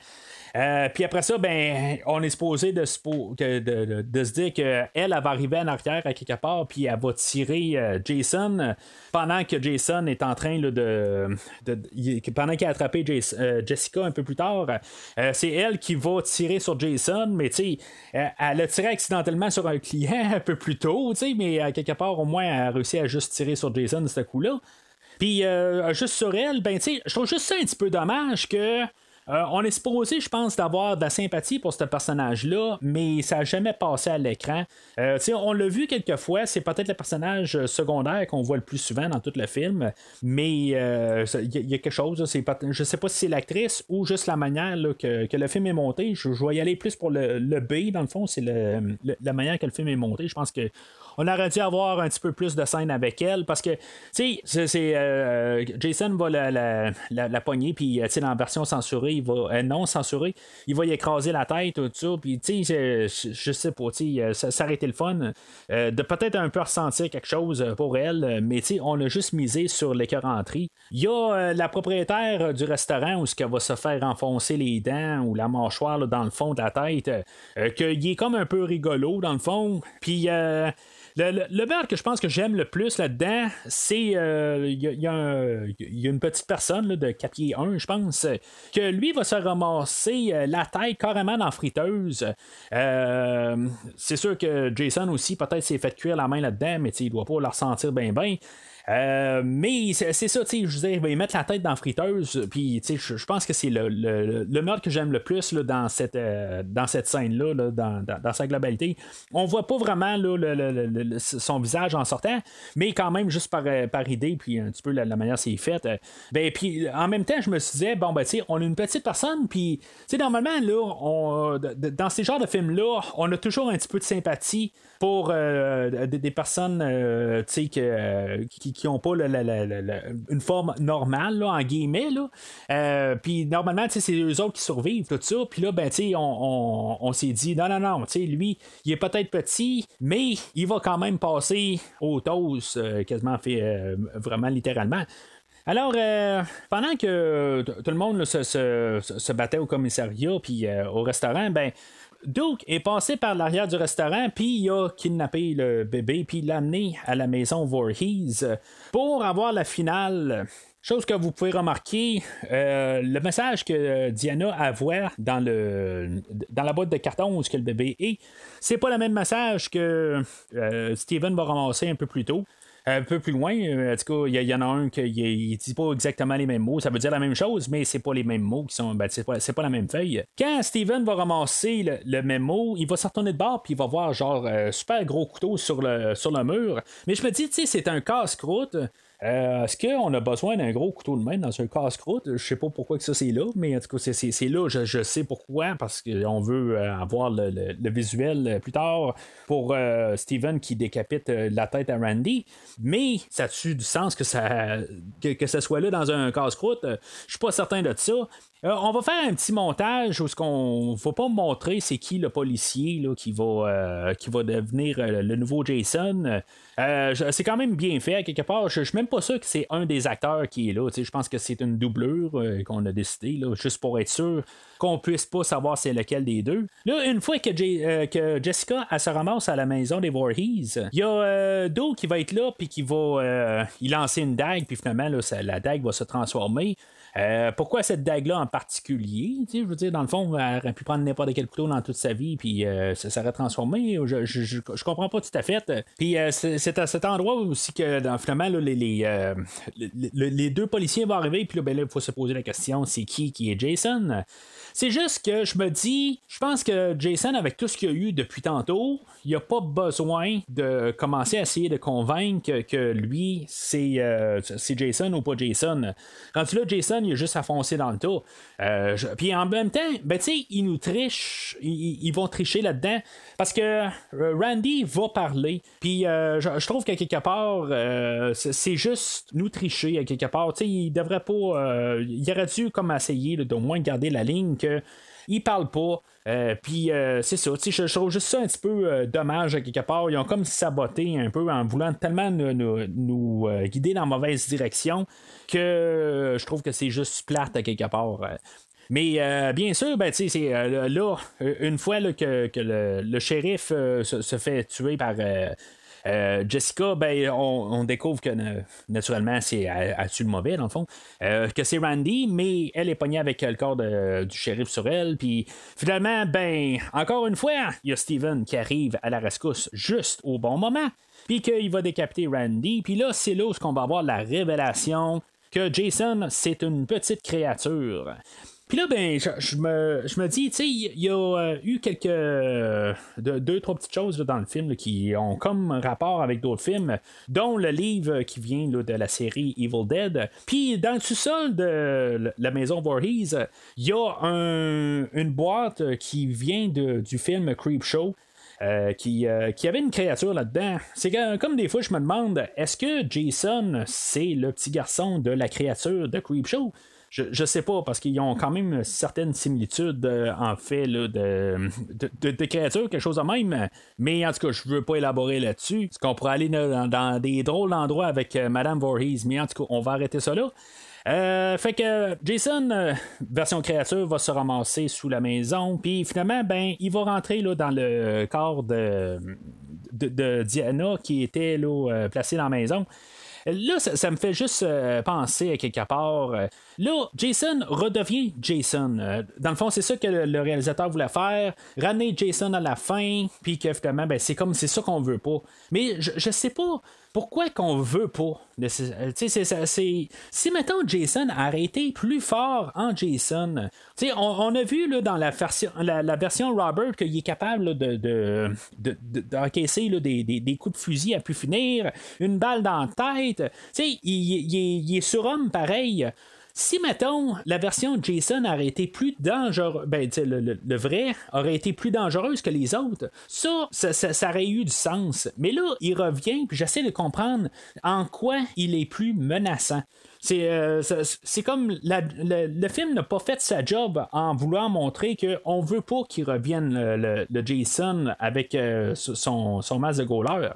Euh, puis après ça, ben, on est supposé de, se dire qu'elle elle, va arriver en arrière à quelque part, puis elle va tirer euh, Jason pendant que Jason est en train de, pendant qu'il a attrapé euh, Jessica un peu plus tard. c'est elle qui va tirer sur Jason, mais tu sais, elle a tiré accidentellement sur un client un peu plus tôt, tu mais à quelque part, au moins, elle a réussi à juste tirer sur Jason ce coup-là. Puis juste sur elle, ben tu je trouve juste ça un petit peu dommage que euh, on est supposé, je pense, d'avoir de la sympathie pour ce personnage-là, mais ça n'a jamais passé à l'écran. Euh, on l'a vu quelques fois, c'est peut-être le personnage secondaire qu'on voit le plus souvent dans tout le film, mais il euh, y, a quelque chose, je sais pas si c'est l'actrice ou juste la manière que, le film est monté. Je, vais y aller plus pour le, B, dans le fond, c'est la manière que le film est monté. Je pense que on aurait dû avoir un petit peu plus de scène avec elle parce que, tu sais, euh, Jason va la, la, la, pogner, puis, euh, dans la version censurée, il va, euh, non censurée, il va y écraser la tête, tout ça, puis, tu sais, je, sais pas, tu sais, ça, aurait été le fun de peut-être un peu ressentir quelque chose pour elle, mais, tu sais, on a juste misé sur l'écœuranterie. Il y a la propriétaire du restaurant où ce qu'elle va se faire enfoncer les dents ou la mâchoire dans le fond de la tête, qu'il est comme un peu rigolo dans le fond, puis le, le, que je pense que j'aime le plus là-dedans, c'est. Il euh, y, a une petite personne de 4 pieds 1, je pense, que lui va se ramasser euh, la tête carrément dans friteuse. Euh, c'est sûr que Jason aussi, peut-être, s'est fait cuire la main là-dedans, mais il doit pas la ressentir bien, bien. Euh, mais c'est ça, tu sais, je veux dire, il va y mettre la tête dans friteuse, puis tu sais, je pense que c'est le, le, meurtre que j'aime le plus là, dans cette, euh, dans cette scène-là, dans, dans, sa globalité. On voit pas vraiment là, son visage en sortant, mais quand même, juste par, euh, par idée, puis un petit peu la, manière c'est fait. ben, puis en même temps, je me suis dit, bon, ben, tu sais, on est une petite personne, puis, tu sais, normalement, là, on, dans ces genres de films-là, on a toujours un petit peu de sympathie pour des, personnes, tu sais, qui n'ont pas la- la- la- une forme normale, là, en guillemets. Là. Euh, puis normalement, c'est eux autres qui survivent, tout ça. Puis là, ben, on, on- on s'est dit, non, non, non, lui, il est peut-être petit, mais il va quand même passer au toast, euh, quasiment fait, euh, vraiment littéralement. Alors, pendant que tout le monde se, se- se battait au commissariat puis au restaurant, ben, Duke est passé par l'arrière du restaurant, puis il a kidnappé le bébé, puis l'a amené à la maison Voorhees pour avoir la finale. Chose que vous pouvez remarquer, euh, le message que Diana envoie dans, le, dans la boîte de carton où que le bébé est, c'est pas le même message que euh, Steven va ramasser un peu plus tôt. Un peu plus loin, euh, en tout cas, il y, en a un qui il dit pas exactement les mêmes mots. Ça veut dire la même chose, mais c'est pas les mêmes mots qui sont. Ben, c'est, pas, pas la même feuille. Quand Steven va ramasser le, le même mot, il va se retourner de bord puis il va voir genre euh, super gros couteau sur le, sur le mur. Mais je me dis, tu sais, c'est un casse-croûte. Euh, Est-ce qu'on a besoin d'un gros couteau de main dans un casse-croûte? Je sais pas pourquoi que ça c'est là, mais en tout cas, c'est, là, je, je sais pourquoi, parce qu'on veut euh, avoir le, le- le visuel euh, plus tard pour Steven qui décapite la tête à Randy. Mais ça a-tu du sens que ça, que, que soit là dans un casse-croûte? Je suis pas certain de ça. Euh, on va faire un petit montage où ce qu'on va pas montrer c'est qui le policier là, qui va euh, devenir euh, le nouveau Jason. C'est quand même bien fait quelque part. Je, je suis même pas sûr que c'est un des acteurs qui est là. Je pense que c'est une doublure qu'on a décidé là, juste pour être sûr qu'on puisse pas savoir c'est lequel des deux. Là, une fois que, Jessica elle se ramasse à la maison des Voorhees, il y a Do qui va être là puis qui va euh, y lancer une dague puis finalement la dague va se transformer. Euh, pourquoi cette dague-là en particulier? Tu je veux dire, dans le fond, elle aurait pu prendre n'importe quel couteau dans toute sa vie, puis euh, ça serait transformé. Je, je, comprends pas tout à fait. Puis euh, c'est à cet endroit aussi que, dans, finalement, les, deux policiers vont arriver, puis là, ben, là, il faut se poser la question c'est qui qui est Jason? C'est juste que je me dis, je pense que Jason, avec tout ce qu'il y a eu depuis tantôt, il a pas besoin de commencer à essayer de convaincre que, lui, c'est Jason ou pas Jason. Quand là, Jason, il a juste à foncer dans le tas. Euh, Puis en même temps, ben, tu sais, ils nous trichent, ils, vont tricher là-dedans. Parce que euh, Randy va parler. Puis euh, je, trouve qu'à quelque part, c'est juste nous tricher quelque part. Sais, il devrait pas. il aurait dû comme essayer d'au moins garder la ligne que. Il parle pas. Euh, puis euh, c'est ça. Je, je trouve juste ça un petit peu euh, dommage à quelque part. Ils ont comme saboté un peu en voulant tellement nous, euh, guider dans la mauvaise direction que je trouve que c'est juste plate à quelque part. Mais bien sûr, ben, c'est là, une fois que, que le, le shérif se, se fait tuer par euh, euh, Jessica, ben, on, découvre que na- naturellement, c'est elle, le mauvais, dans le fond? Euh, que c'est Randy, mais elle est pognée avec le corps du shérif sur elle. Puis finalement, ben, encore une fois, il y a Steven qui arrive à la rescousse juste au bon moment. Puis qu'il va décapiter Randy. Puis là, c'est là où on va avoir la révélation que Jason, c'est une petite créature. Puis là, ben, je, me, je me dis, tu sais, il y a euh, eu quelques. euh, de- deux, trois petites choses dans le film qui ont comme rapport avec d'autres films, dont le livre qui vient de la série Evil Dead. Puis dans le sous-sol de la maison Voorhees, il y a un- une boîte qui vient du film Creepshow. Euh, qui, euh, qui avait une créature là-dedans. C'est comme des fois, je me demande, est-ce que Jason, c'est le petit garçon de la créature de Creepshow? Je, je sais pas, parce qu'ils ont quand même certaines similitudes, euh, en fait, là, de, de, créatures, quelque chose de même. Mais en tout cas, je veux pas élaborer là-dessus. Est-ce qu'on pourrait aller dans, des drôles d'endroits avec euh, Madame Voorhees? Mais en tout cas, on va arrêter ça là. Euh, fait que Jason, euh, version créature, va se ramasser sous la maison. Puis finalement, ben, il va rentrer là, dans le corps de, de, Diana qui était là, placé dans la maison. Là, ça, me fait juste euh, penser à quelque part. euh, là, Jason redevient Jason. Euh, dans le fond, c'est ça que le, le réalisateur voulait faire. Ramener Jason à la fin, puis que finalement, ben, c'est comme c'est ça qu'on veut pas. Mais je, je sais pas pourquoi qu'on veut pas? euh, c'est- si mettons Jason a été plus fort en Jason, on, on a vu là, dans la version, la, version Robert qu'il est capable de, de, de- de- d'encaisser des, des- des coups de fusil à plus finir, une balle dans la tête. Il, il- il est surhomme pareil. Si, mettons, la version de Jason aurait été plus dangereuse, ben, le, vrai aurait été plus dangereuse que les autres, ça ça, aurait eu du sens. Mais là, il revient, puis j'essaie de comprendre en quoi il est plus menaçant. C'est, euh, comme le, film n'a pas fait sa job en voulant montrer qu'on veut pas qu'il revienne le, Jason avec euh, son, son masque de goaler.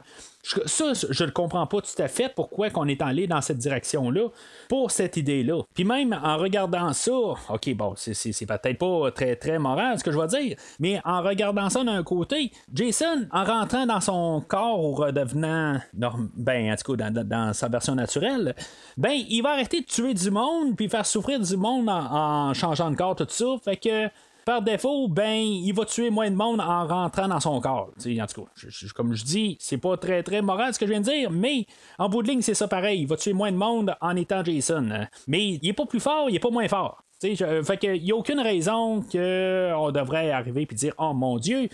Ça, je ne comprends pas tout à fait pourquoi qu'on est allé dans cette direction-là pour cette idée-là. Puis même en regardant ça, ok, bon, c'est peut-être pas très, très moral ce que je vais dire, mais en regardant ça d'un côté, Jason, en rentrant dans son corps ou redevenant, ben, en tout cas, dans, sa version naturelle, ben, il va arrêter de tuer du monde puis faire souffrir du monde en, en changeant de corps, tout ça. Fait que par défaut, ben, il va tuer moins de monde en rentrant dans son corps. en tout cas, comme je dis, c'est pas très très moral ce que je viens de dire, mais en bout de ligne, c'est ça pareil. Il va tuer moins de monde en étant Jason. Mais il est pas plus fort, il est pas moins fort. Je, fait qu'il n'y a aucune raison qu'on devrait arriver et dire Oh mon Dieu,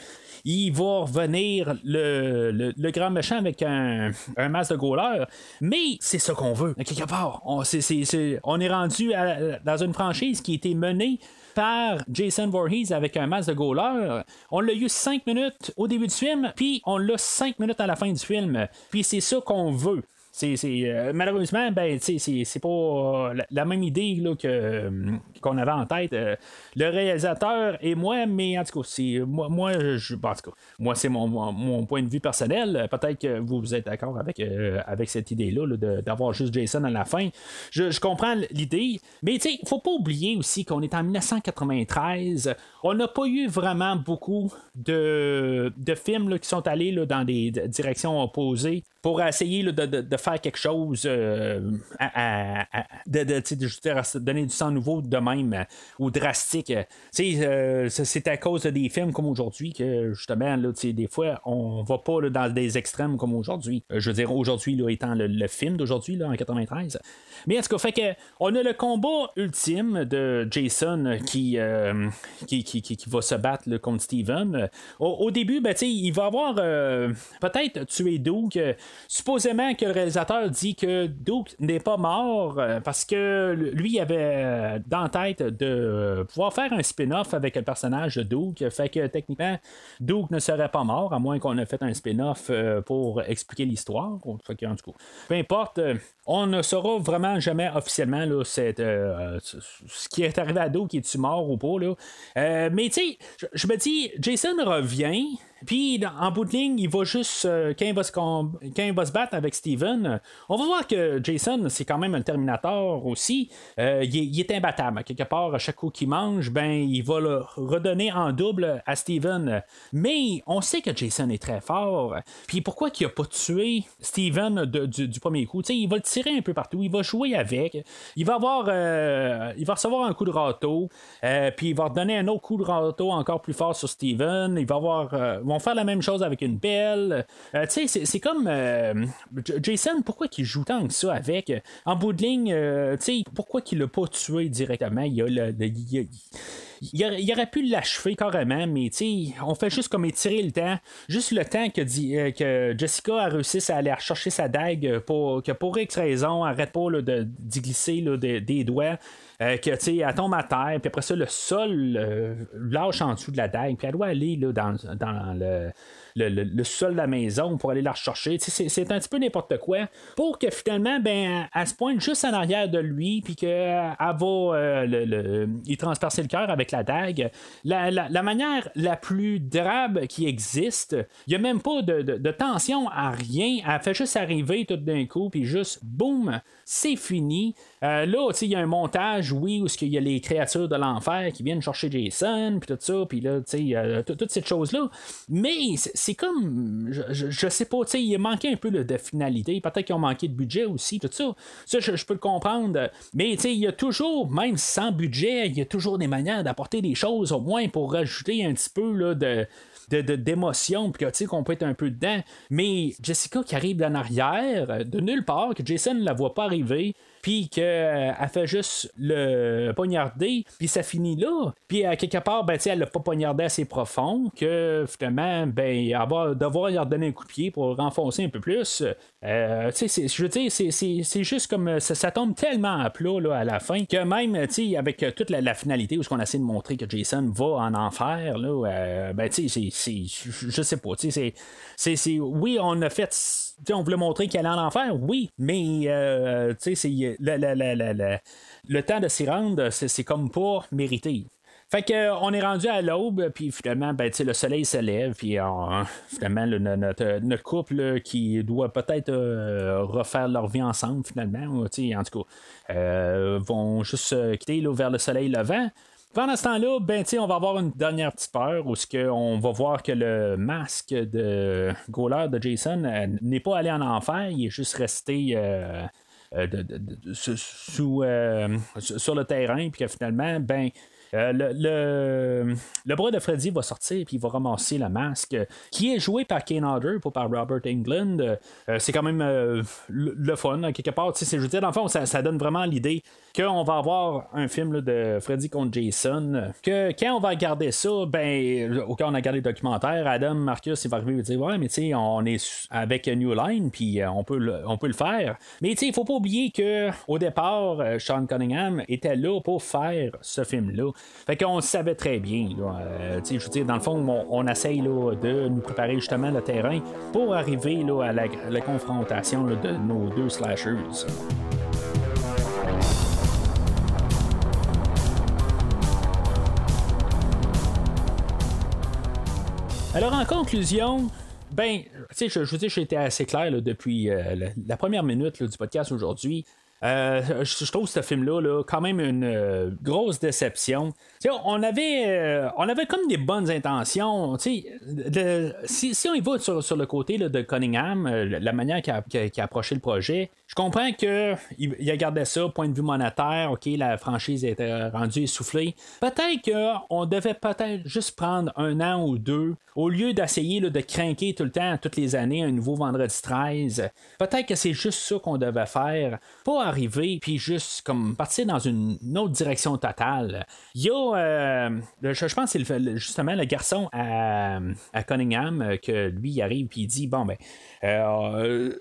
il va revenir le, grand méchant avec un, un masque de goaler. Mais c'est ça qu'on veut. Quelque part, on, on est rendu dans une franchise qui a été menée par Jason Voorhees avec un masque de goaler. On l'a eu 5 minutes au début du film, puis on l'a 5 minutes à la fin du film. Puis c'est ça qu'on veut. Euh, malheureusement, ben, c'est, pas euh, la, même idée là, que, euh, qu'on avait en tête. le réalisateur et moi, mais en tout cas, c'est, moi, moi, je, en tout cas, moi, c'est mon, mon, point de vue personnel. Peut-être que vous, êtes d'accord avec, avec cette idée-là, d'avoir juste Jason à la fin. Je, comprends l'idée, mais il ne faut pas oublier aussi qu'on est en 1993. On n'a pas eu vraiment beaucoup de, de films qui sont allés là, dans des directions opposées pour essayer de, de, faire quelque chose euh, à, de, donner du sang nouveau de même euh, ou drastique. Euh, c'est à cause des films comme aujourd'hui que justement là, des fois on va pas dans des extrêmes comme aujourd'hui. je veux dire aujourd'hui étant le, film d'aujourd'hui en 93. Mais en tout cas, fait que on a le combat ultime de Jason qui, qui, qui, qui, va se battre contre Steven. Au, début, ben, il va avoir peut-être tué Doug supposément que le dit que Duke n'est pas mort euh, parce que lui avait euh, dans tête de pouvoir faire un spin-off avec le personnage de Duke. Fait que techniquement, Duke ne serait pas mort, à moins qu'on ait fait un spin-off euh, pour expliquer l'histoire. En peu importe, on ne saura vraiment jamais officiellement ce qui est arrivé à Duke, est-tu mort ou pas. Là. mais tu sais, je me dis, Jason revient. Puis, en bout de ligne, il va juste. Euh, quand, il va se va se battre avec Steven, euh, on va voir que Jason, c'est quand même un Terminator aussi. Euh, il, est, imbattable. Quelque part, à chaque coup qu'il mange, ben, il va le redonner en double à Steven. Mais on sait que Jason est très fort. Puis, pourquoi il a pas tué Steven du, premier coup? il va le tirer un peu partout. Il va jouer avec. Il va avoir. il va recevoir un coup de râteau. puis, il va redonner un autre coup de râteau encore plus fort sur Steven. Il va avoir vont faire la même chose avec une belle. Euh, tu sais, c'est comme euh, Jason, pourquoi qu'il joue tant que ça avec En bout de ligne, euh, tu sais, pourquoi qu'il l'a pas tué directement? Il a le, aurait, pu l'achever carrément, mais on fait juste comme étirer le temps. Juste le temps que, que Jessica a réussi à aller chercher sa dague pour, que pour X raison, arrête pas d'y glisser des doigts. Euh, que elle tombe à terre, puis après ça, le sol euh, lâche en dessous de la dague, puis elle doit aller là, dans le le, sol de la maison pour aller la rechercher. C'est un petit peu n'importe quoi. Pour que finalement, ben, elle se pointe juste en arrière de lui, puis qu'elle va euh, le, il transpercer le cœur avec la dague. La, manière la plus drabe qui existe, il n'y a même pas de, tension à rien. Elle fait juste arriver tout d'un coup, puis juste boum, c'est fini. Euh, là, il y a un montage, oui, où il y a les créatures de l'enfer qui viennent chercher Jason, puis tout ça, puis là, tu sais, toute cette chose-là. Mais c'est comme. Je, sais pas, tu sais, il manquait un peu de finalité. Peut-être qu'ils ont manqué de budget aussi, tout ça. Ça, je, peux le comprendre. Mais, tu sais, il y a toujours, même sans budget, il y a toujours des manières d'apporter des choses, au moins pour rajouter un petit peu là, de d'émotion, puis qu'on peut être un peu dedans. Mais Jessica qui arrive en arrière, de nulle part, que Jason ne la voit pas arriver, puis qu'elle fait juste le poignarder, puis ça finit là. Puis à quelque part, ben, elle l'a pas poignardé assez profond, que finalement, ben, elle va devoir lui redonner un coup de pied pour renfoncer un peu plus. Euh, je veux dire, c'est juste comme ça, tombe tellement à plat là, à la fin que même avec toute la, finalité où ce qu'on essaie de montrer que Jason va en enfer, là, euh, ben, tu sais, je sais pas, c'est, oui, on a fait on voulait montrer qu'elle allait en enfer, oui, mais euh, le temps de s'y rendre, c'est comme pas mérité. Fait que on est rendu à l'aube, puis finalement, ben, le soleil se lève, puis finalement, notre, couple qui doit peut-être euh, refaire leur vie ensemble, finalement, en tout cas, euh, vont juste quitter vers le soleil levant. Pendant ce temps-là, ben, on va avoir une dernière petite peur où on va voir que le masque de Goaler de Jason euh, n'est pas allé en enfer, il est juste resté euh, euh, sous, sur le terrain, puis que finalement, ben, euh, le, le, bras de Freddy va sortir puis il va ramasser le masque qui est joué par Kane Hodder, pas par Robert England. Euh, c'est quand même euh, le, fun, quelque part. Je veux dire, dans le fond, ça, donne vraiment l'idée qu'on va avoir un film de Freddy contre Jason. Que quand on va regarder ça, ben, au cas on a regardé le documentaire, Adam Marcus il va arriver et dire Ouais, mais tu sais, on est avec New Line, puis on, peut le, on peut le faire. Mais tu sais, il faut pas oublier que au départ, Sean Cunningham était là pour faire ce film-là. Fait qu'on savait très bien. Euh, je dans le fond, on, essaye de nous préparer justement le terrain pour arriver à la, confrontation de nos deux slashers. Alors, en conclusion, ben, sais, je, veux dire, j'ai été assez clair depuis euh, la, première minute du podcast aujourd'hui. Euh, je trouve ce film-là quand même une euh, grosse déception. on avait, euh, on avait comme des bonnes intentions. si, on y va sur, le côté de Cunningham, la manière qu'il a, approché le projet, je comprends qu'il il a gardé ça, point de vue monétaire, ok, la franchise était rendue essoufflée. Peut-être qu'on devait peut-être juste prendre un an ou deux, au lieu d'essayer de craquer tout le temps, toutes les années, un nouveau vendredi 13. Peut-être que c'est juste ça qu'on devait faire. Pas arriver puis juste comme partir dans une, autre direction totale. Il y a, euh, je, pense justement le garçon à, à Cunningham euh, que lui il arrive puis il dit bon ben euh,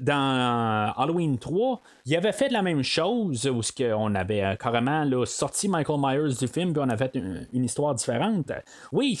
dans Halloween 3, il avait fait la même chose où on avait euh, carrément sorti Michael Myers du film puis on a fait une, histoire différente. Oui,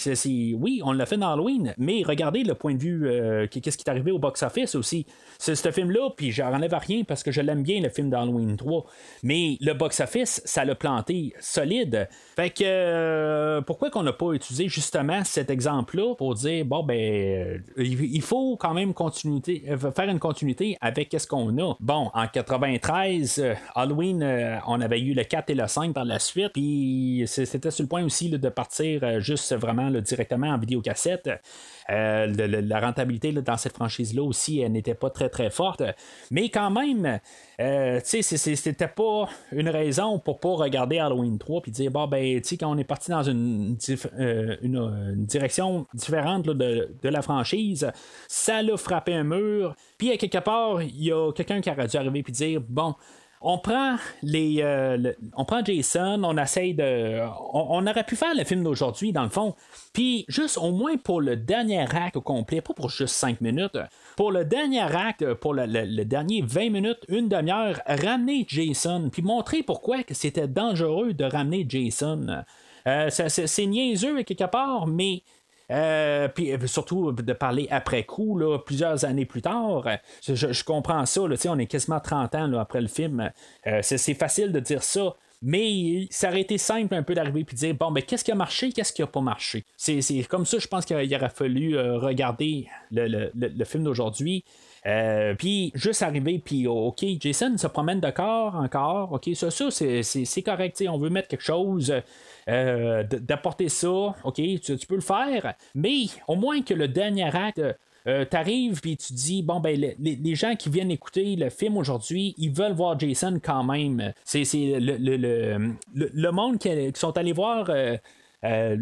oui, on l'a fait dans Halloween, mais regardez le point de vue, qu'est-ce qui est arrivé au box-office aussi. C'est ce film-là, puis j'enlève rien parce que je l'aime bien, le film d'Halloween 3. Mais le box-office, ça l'a planté solide. Fait que pourquoi qu'on n'a pas utilisé justement cet exemple-là pour dire, bon, ben, il faut quand même euh, faire une continuité avec ce qu'on a. Bon, en 93, euh, Halloween, euh, on avait eu le 4 et le 5 par la suite, puis c'était sur le point aussi de partir juste vraiment directement en vidéocassette. Euh, la rentabilité dans cette franchise-là aussi n'était pas très très forte. Mais quand même, euh, c'était pas une raison pour pas regarder Halloween 3 puis dire bon ben tu quand on est parti dans une, euh, une, direction différente de, la franchise, ça l'a frappé un mur. Puis à quelque part, il y a quelqu'un qui aurait dû arriver puis dire bon on prend les euh, on prend Jason, on essaye de on, aurait pu faire le film d'aujourd'hui dans le fond. Puis juste au moins pour le dernier acte au complet, pas pour juste 5 minutes, pour le dernier acte, pour le, dernier 20 minutes, une demi-heure, ramener Jason, puis montrer pourquoi c'était dangereux de ramener Jason. Euh, c'est niaiseux quelque part, mais euh, puis euh, surtout de parler après coup, là, plusieurs années plus tard. Je, comprends ça, on est quasiment 30 ans après le film. Euh, c'est facile de dire ça. Mais ça aurait été simple un peu d'arriver et de dire bon, ben qu'est-ce qui a marché, qu'est-ce qui a pas marché? C'est comme ça, je pense qu'il aurait fallu regarder le, film d'aujourd'hui. Puis juste arriver, puis OK, Jason se promène de corps encore, OK, ça, ça c'est correct, on veut mettre quelque chose, euh, d'apporter ça, ok, tu, peux le faire, mais au moins que le dernier acte. Euh, t'arrives puis tu dis bon ben les, gens qui viennent écouter le film aujourd'hui ils veulent voir Jason quand même. C'est le, le, le, monde qui, sont allés voir euh, euh,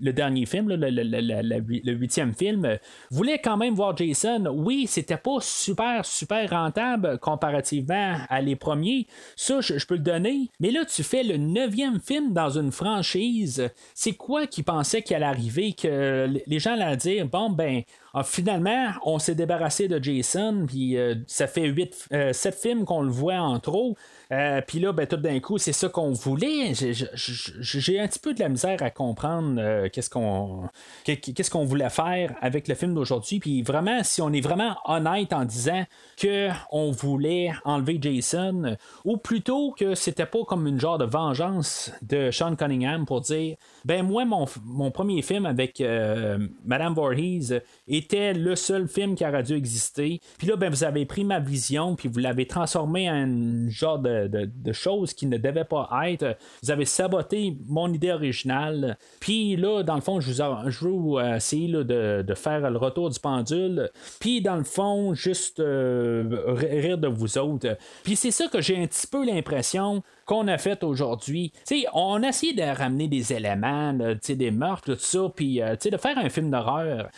le dernier film, le, huitième film, voulait quand même voir Jason. Oui, c'était pas super, super rentable comparativement à les premiers. Ça, je, peux le donner. Mais là, tu fais le neuvième film dans une franchise. C'est quoi qui pensait qu'il allait arriver? Que les gens allaient dire, bon, ben, ah, finalement, on s'est débarrassé de Jason, puis euh, ça fait 8, 7 films qu'on le voit en trop. Euh, puis là, ben, tout d'un coup, c'est ça qu'on voulait. J'ai un petit peu de la misère à comprendre euh, qu'est-ce qu'on qu'est-ce qu'on voulait faire avec le film d'aujourd'hui. Puis vraiment, si on est vraiment honnête en disant que on voulait enlever Jason, ou plutôt que c'était pas comme une genre de vengeance de Sean Cunningham pour dire ben moi, mon, mon premier film avec euh, Madame Voorhees était le seul film qui aurait dû exister. Puis là, ben, vous avez pris ma vision, puis vous l'avez transformé en un genre de de, choses qui ne devaient pas être. Vous avez saboté mon idée originale. Puis là, dans le fond, je vous, je vous euh, essayer de, faire le retour du pendule. Puis dans le fond, juste euh, rire de vous autres. Puis c'est ça que j'ai un petit peu l'impression qu'on a fait aujourd'hui. on a essayé de ramener des éléments, des meurtres, tout ça, puis euh, de faire un film d'horreur.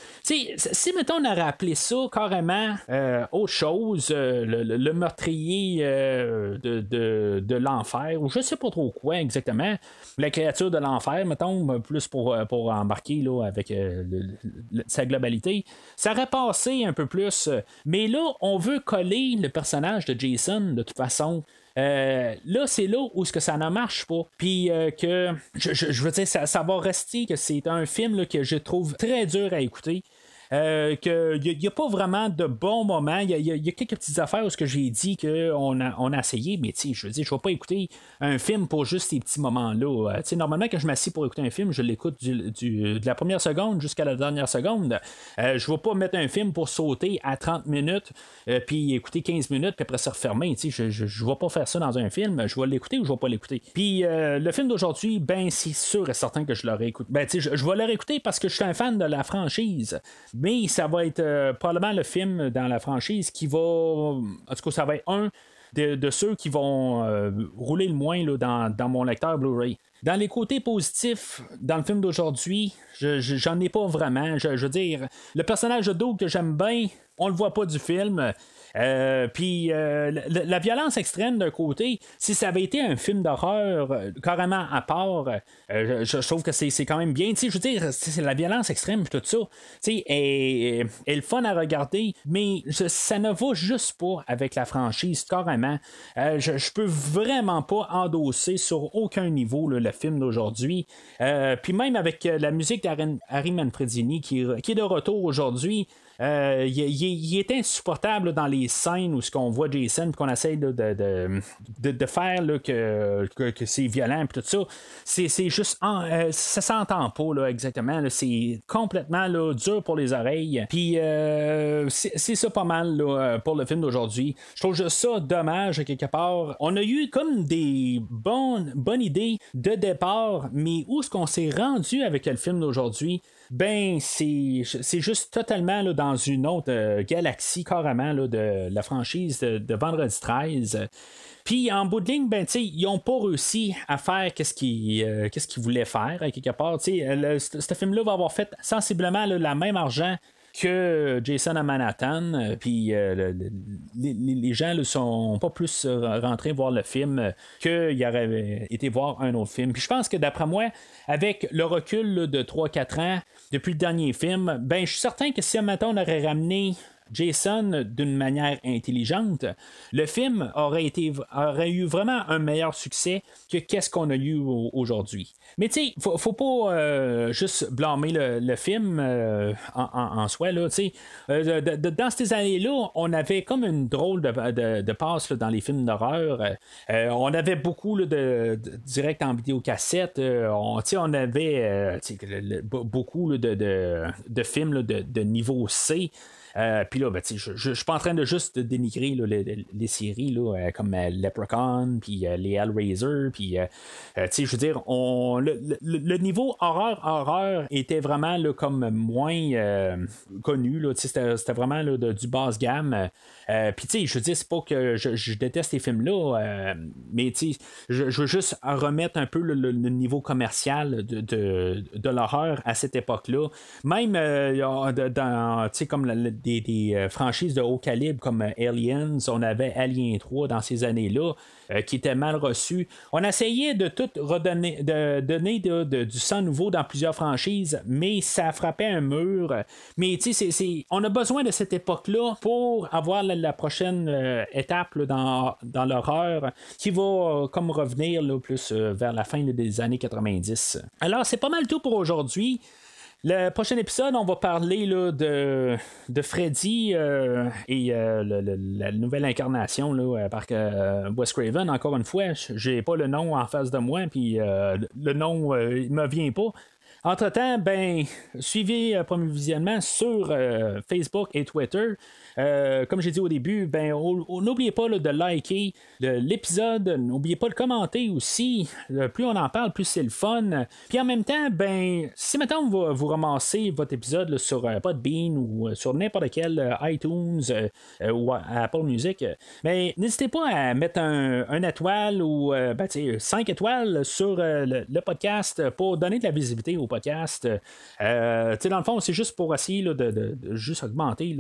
Si, mettons, on a rappelé ça carrément euh, autre chose, euh, le, meurtrier de, de, l'enfer, ou je sais pas trop quoi exactement, la créature de l'enfer, mettons, plus pour, pour embarquer là, avec sa globalité, ça aurait passé un peu plus. Mais là, on veut coller le personnage de Jason de toute façon. Euh, là, c'est là où ce que ça ne marche pas. Puis euh, que je, veux dire, ça, va rester que c'est un film que je trouve très dur à écouter. Euh, qu'il n'y a, pas vraiment de bons moments. Il y, a, quelques petites affaires où ce que j'ai dit qu'on a, on a essayé, mais je veux dire, je ne vais pas écouter un film pour juste ces petits moments-là. Euh, normalement, quand je m'assieds pour écouter un film, je l'écoute de la première seconde jusqu'à la dernière seconde. Euh, je ne vais pas mettre un film pour sauter à 30 minutes, puis écouter 15 minutes, puis après se refermer. Je ne vais pas faire ça dans un film. Je vais l'écouter ou je ne vais pas l'écouter. Puis le film d'aujourd'hui, ben c'est sûr et certain que je l'aurais écouté. Ben, je, je vais le réécouter parce que je suis un fan de la franchise. Mais ça va être euh, probablement le film dans la franchise qui va. En tout cas, ça va être un de, ceux qui vont euh, rouler le moins dans, mon lecteur Blu-ray. Dans les côtés positifs, dans le film d'aujourd'hui, j'en ai pas vraiment. Je, veux dire, le personnage de que j'aime bien, on le voit pas du film. Euh, puis euh, la, violence extrême d'un côté, si ça avait été un film d'horreur euh, carrément à part, je, trouve que c'est quand même bien. je veux dire, c'est la violence extrême tout ça. est, est, est le fun à regarder, mais ça ne va juste pas avec la franchise carrément. je, je peux vraiment pas endosser sur aucun niveau le film d'aujourd'hui. puis même avec la musique d'Harry Manfredini qui, qui est de retour aujourd'hui. Euh, il, est insupportable dans les scènes où ce qu'on voit Jason qu'on essaie de, de, faire que, c'est violent et tout ça. C'est, juste euh, ça s'entend pas exactement. c'est complètement dur pour les oreilles. Puis euh, c'est, ça pas mal pour le film d'aujourd'hui. Je trouve ça dommage quelque part. On a eu comme des bonnes, bonnes idées de départ, mais où est-ce qu'on s'est rendu avec le film d'aujourd'hui? Ben c'est, juste totalement dans une autre euh, galaxie carrément de la franchise de, Vendredi 13. Puis en bout de ligne, ben, ils n'ont pas réussi à faire qu'est-ce qu'ils, euh, qu'ils voulaient faire, quelque part. Ce film-là va avoir fait sensiblement le même argent que Jason à Manhattan. Euh, puis euh, les, gens ne sont pas plus rentrés voir le film qu'ils auraient été voir un autre film. Puis je pense que d'après moi, avec le recul de 3-4 ans depuis le dernier film, ben je suis certain que si matin on aurait ramené Jason d'une manière intelligente, le film aurait, été, aurait eu vraiment un meilleur succès que qu'est-ce qu'on a eu aujourd'hui. Mais tu sais, faut, faut pas euh, juste blâmer le, film euh, en, soi. Là, euh, dans ces années-là, on avait comme une drôle de, de, passe dans les films d'horreur. on avait beaucoup de, direct en vidéocassette. on, on avait beaucoup de, films de, niveau C. Euh, puis là, ben, je, je, suis pas en train de juste dénigrer les, les, séries là, comme Leprechaun, puis les Hellraiser, puis je veux dire, on, le, niveau horreur-horreur était vraiment là, comme moins connu. C'était vraiment de, du basse gamme. puis tu sais, je dire, c'est pas que je, déteste ces films-là, mais sais, je, veux juste remettre un peu le, niveau commercial de, de, de l'horreur à cette époque-là. Même euh, dans, comme des, euh, franchises de haut calibre comme euh, Aliens, on avait Alien 3 dans ces années-là. qui était mal reçu. On essayait de tout redonner, de donner du sang nouveau dans plusieurs franchises, mais ça frappait un mur. Mais tu sais, on a besoin de cette époque-là pour avoir la, prochaine étape dans, dans l'horreur qui va comme revenir plus vers la fin des années 90. Alors, c'est pas mal tout pour aujourd'hui. Le prochain épisode, on va parler là, de, de Freddy euh, et euh, la nouvelle incarnation là, par euh, Wes Craven. Encore une fois, j'ai pas le nom en face de moi, puis le nom il me vient pas. Entre-temps, ben, suivez Premier Visionnement sur Facebook et Twitter. Euh, comme j'ai dit au début, ben, n'oubliez pas de liker l'épisode, n'oubliez pas de commenter aussi. plus on en parle, plus c'est le fun. Puis en même temps, ben, si maintenant vous, vous ramassez votre épisode sur euh, Podbean ou euh, sur n'importe quel iTunes ou Apple Music, ben, n'hésitez pas à mettre un, étoile ou ben, 5 étoiles sur le, podcast pour donner de la visibilité au podcast. dans le fond, c'est juste pour essayer de, juste augmenter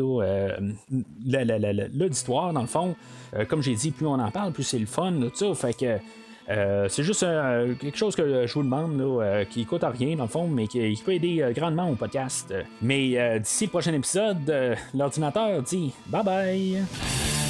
l'auditoire, dans le fond. Euh, comme j'ai dit, plus on en parle, plus c'est le fun, tout Fait que. Euh, c'est juste euh, quelque chose que je vous demande là, qui coûte à rien dans le fond, mais qui, qui peut aider grandement au podcast. Mais d'ici le prochain épisode, l'ordinateur dit bye bye.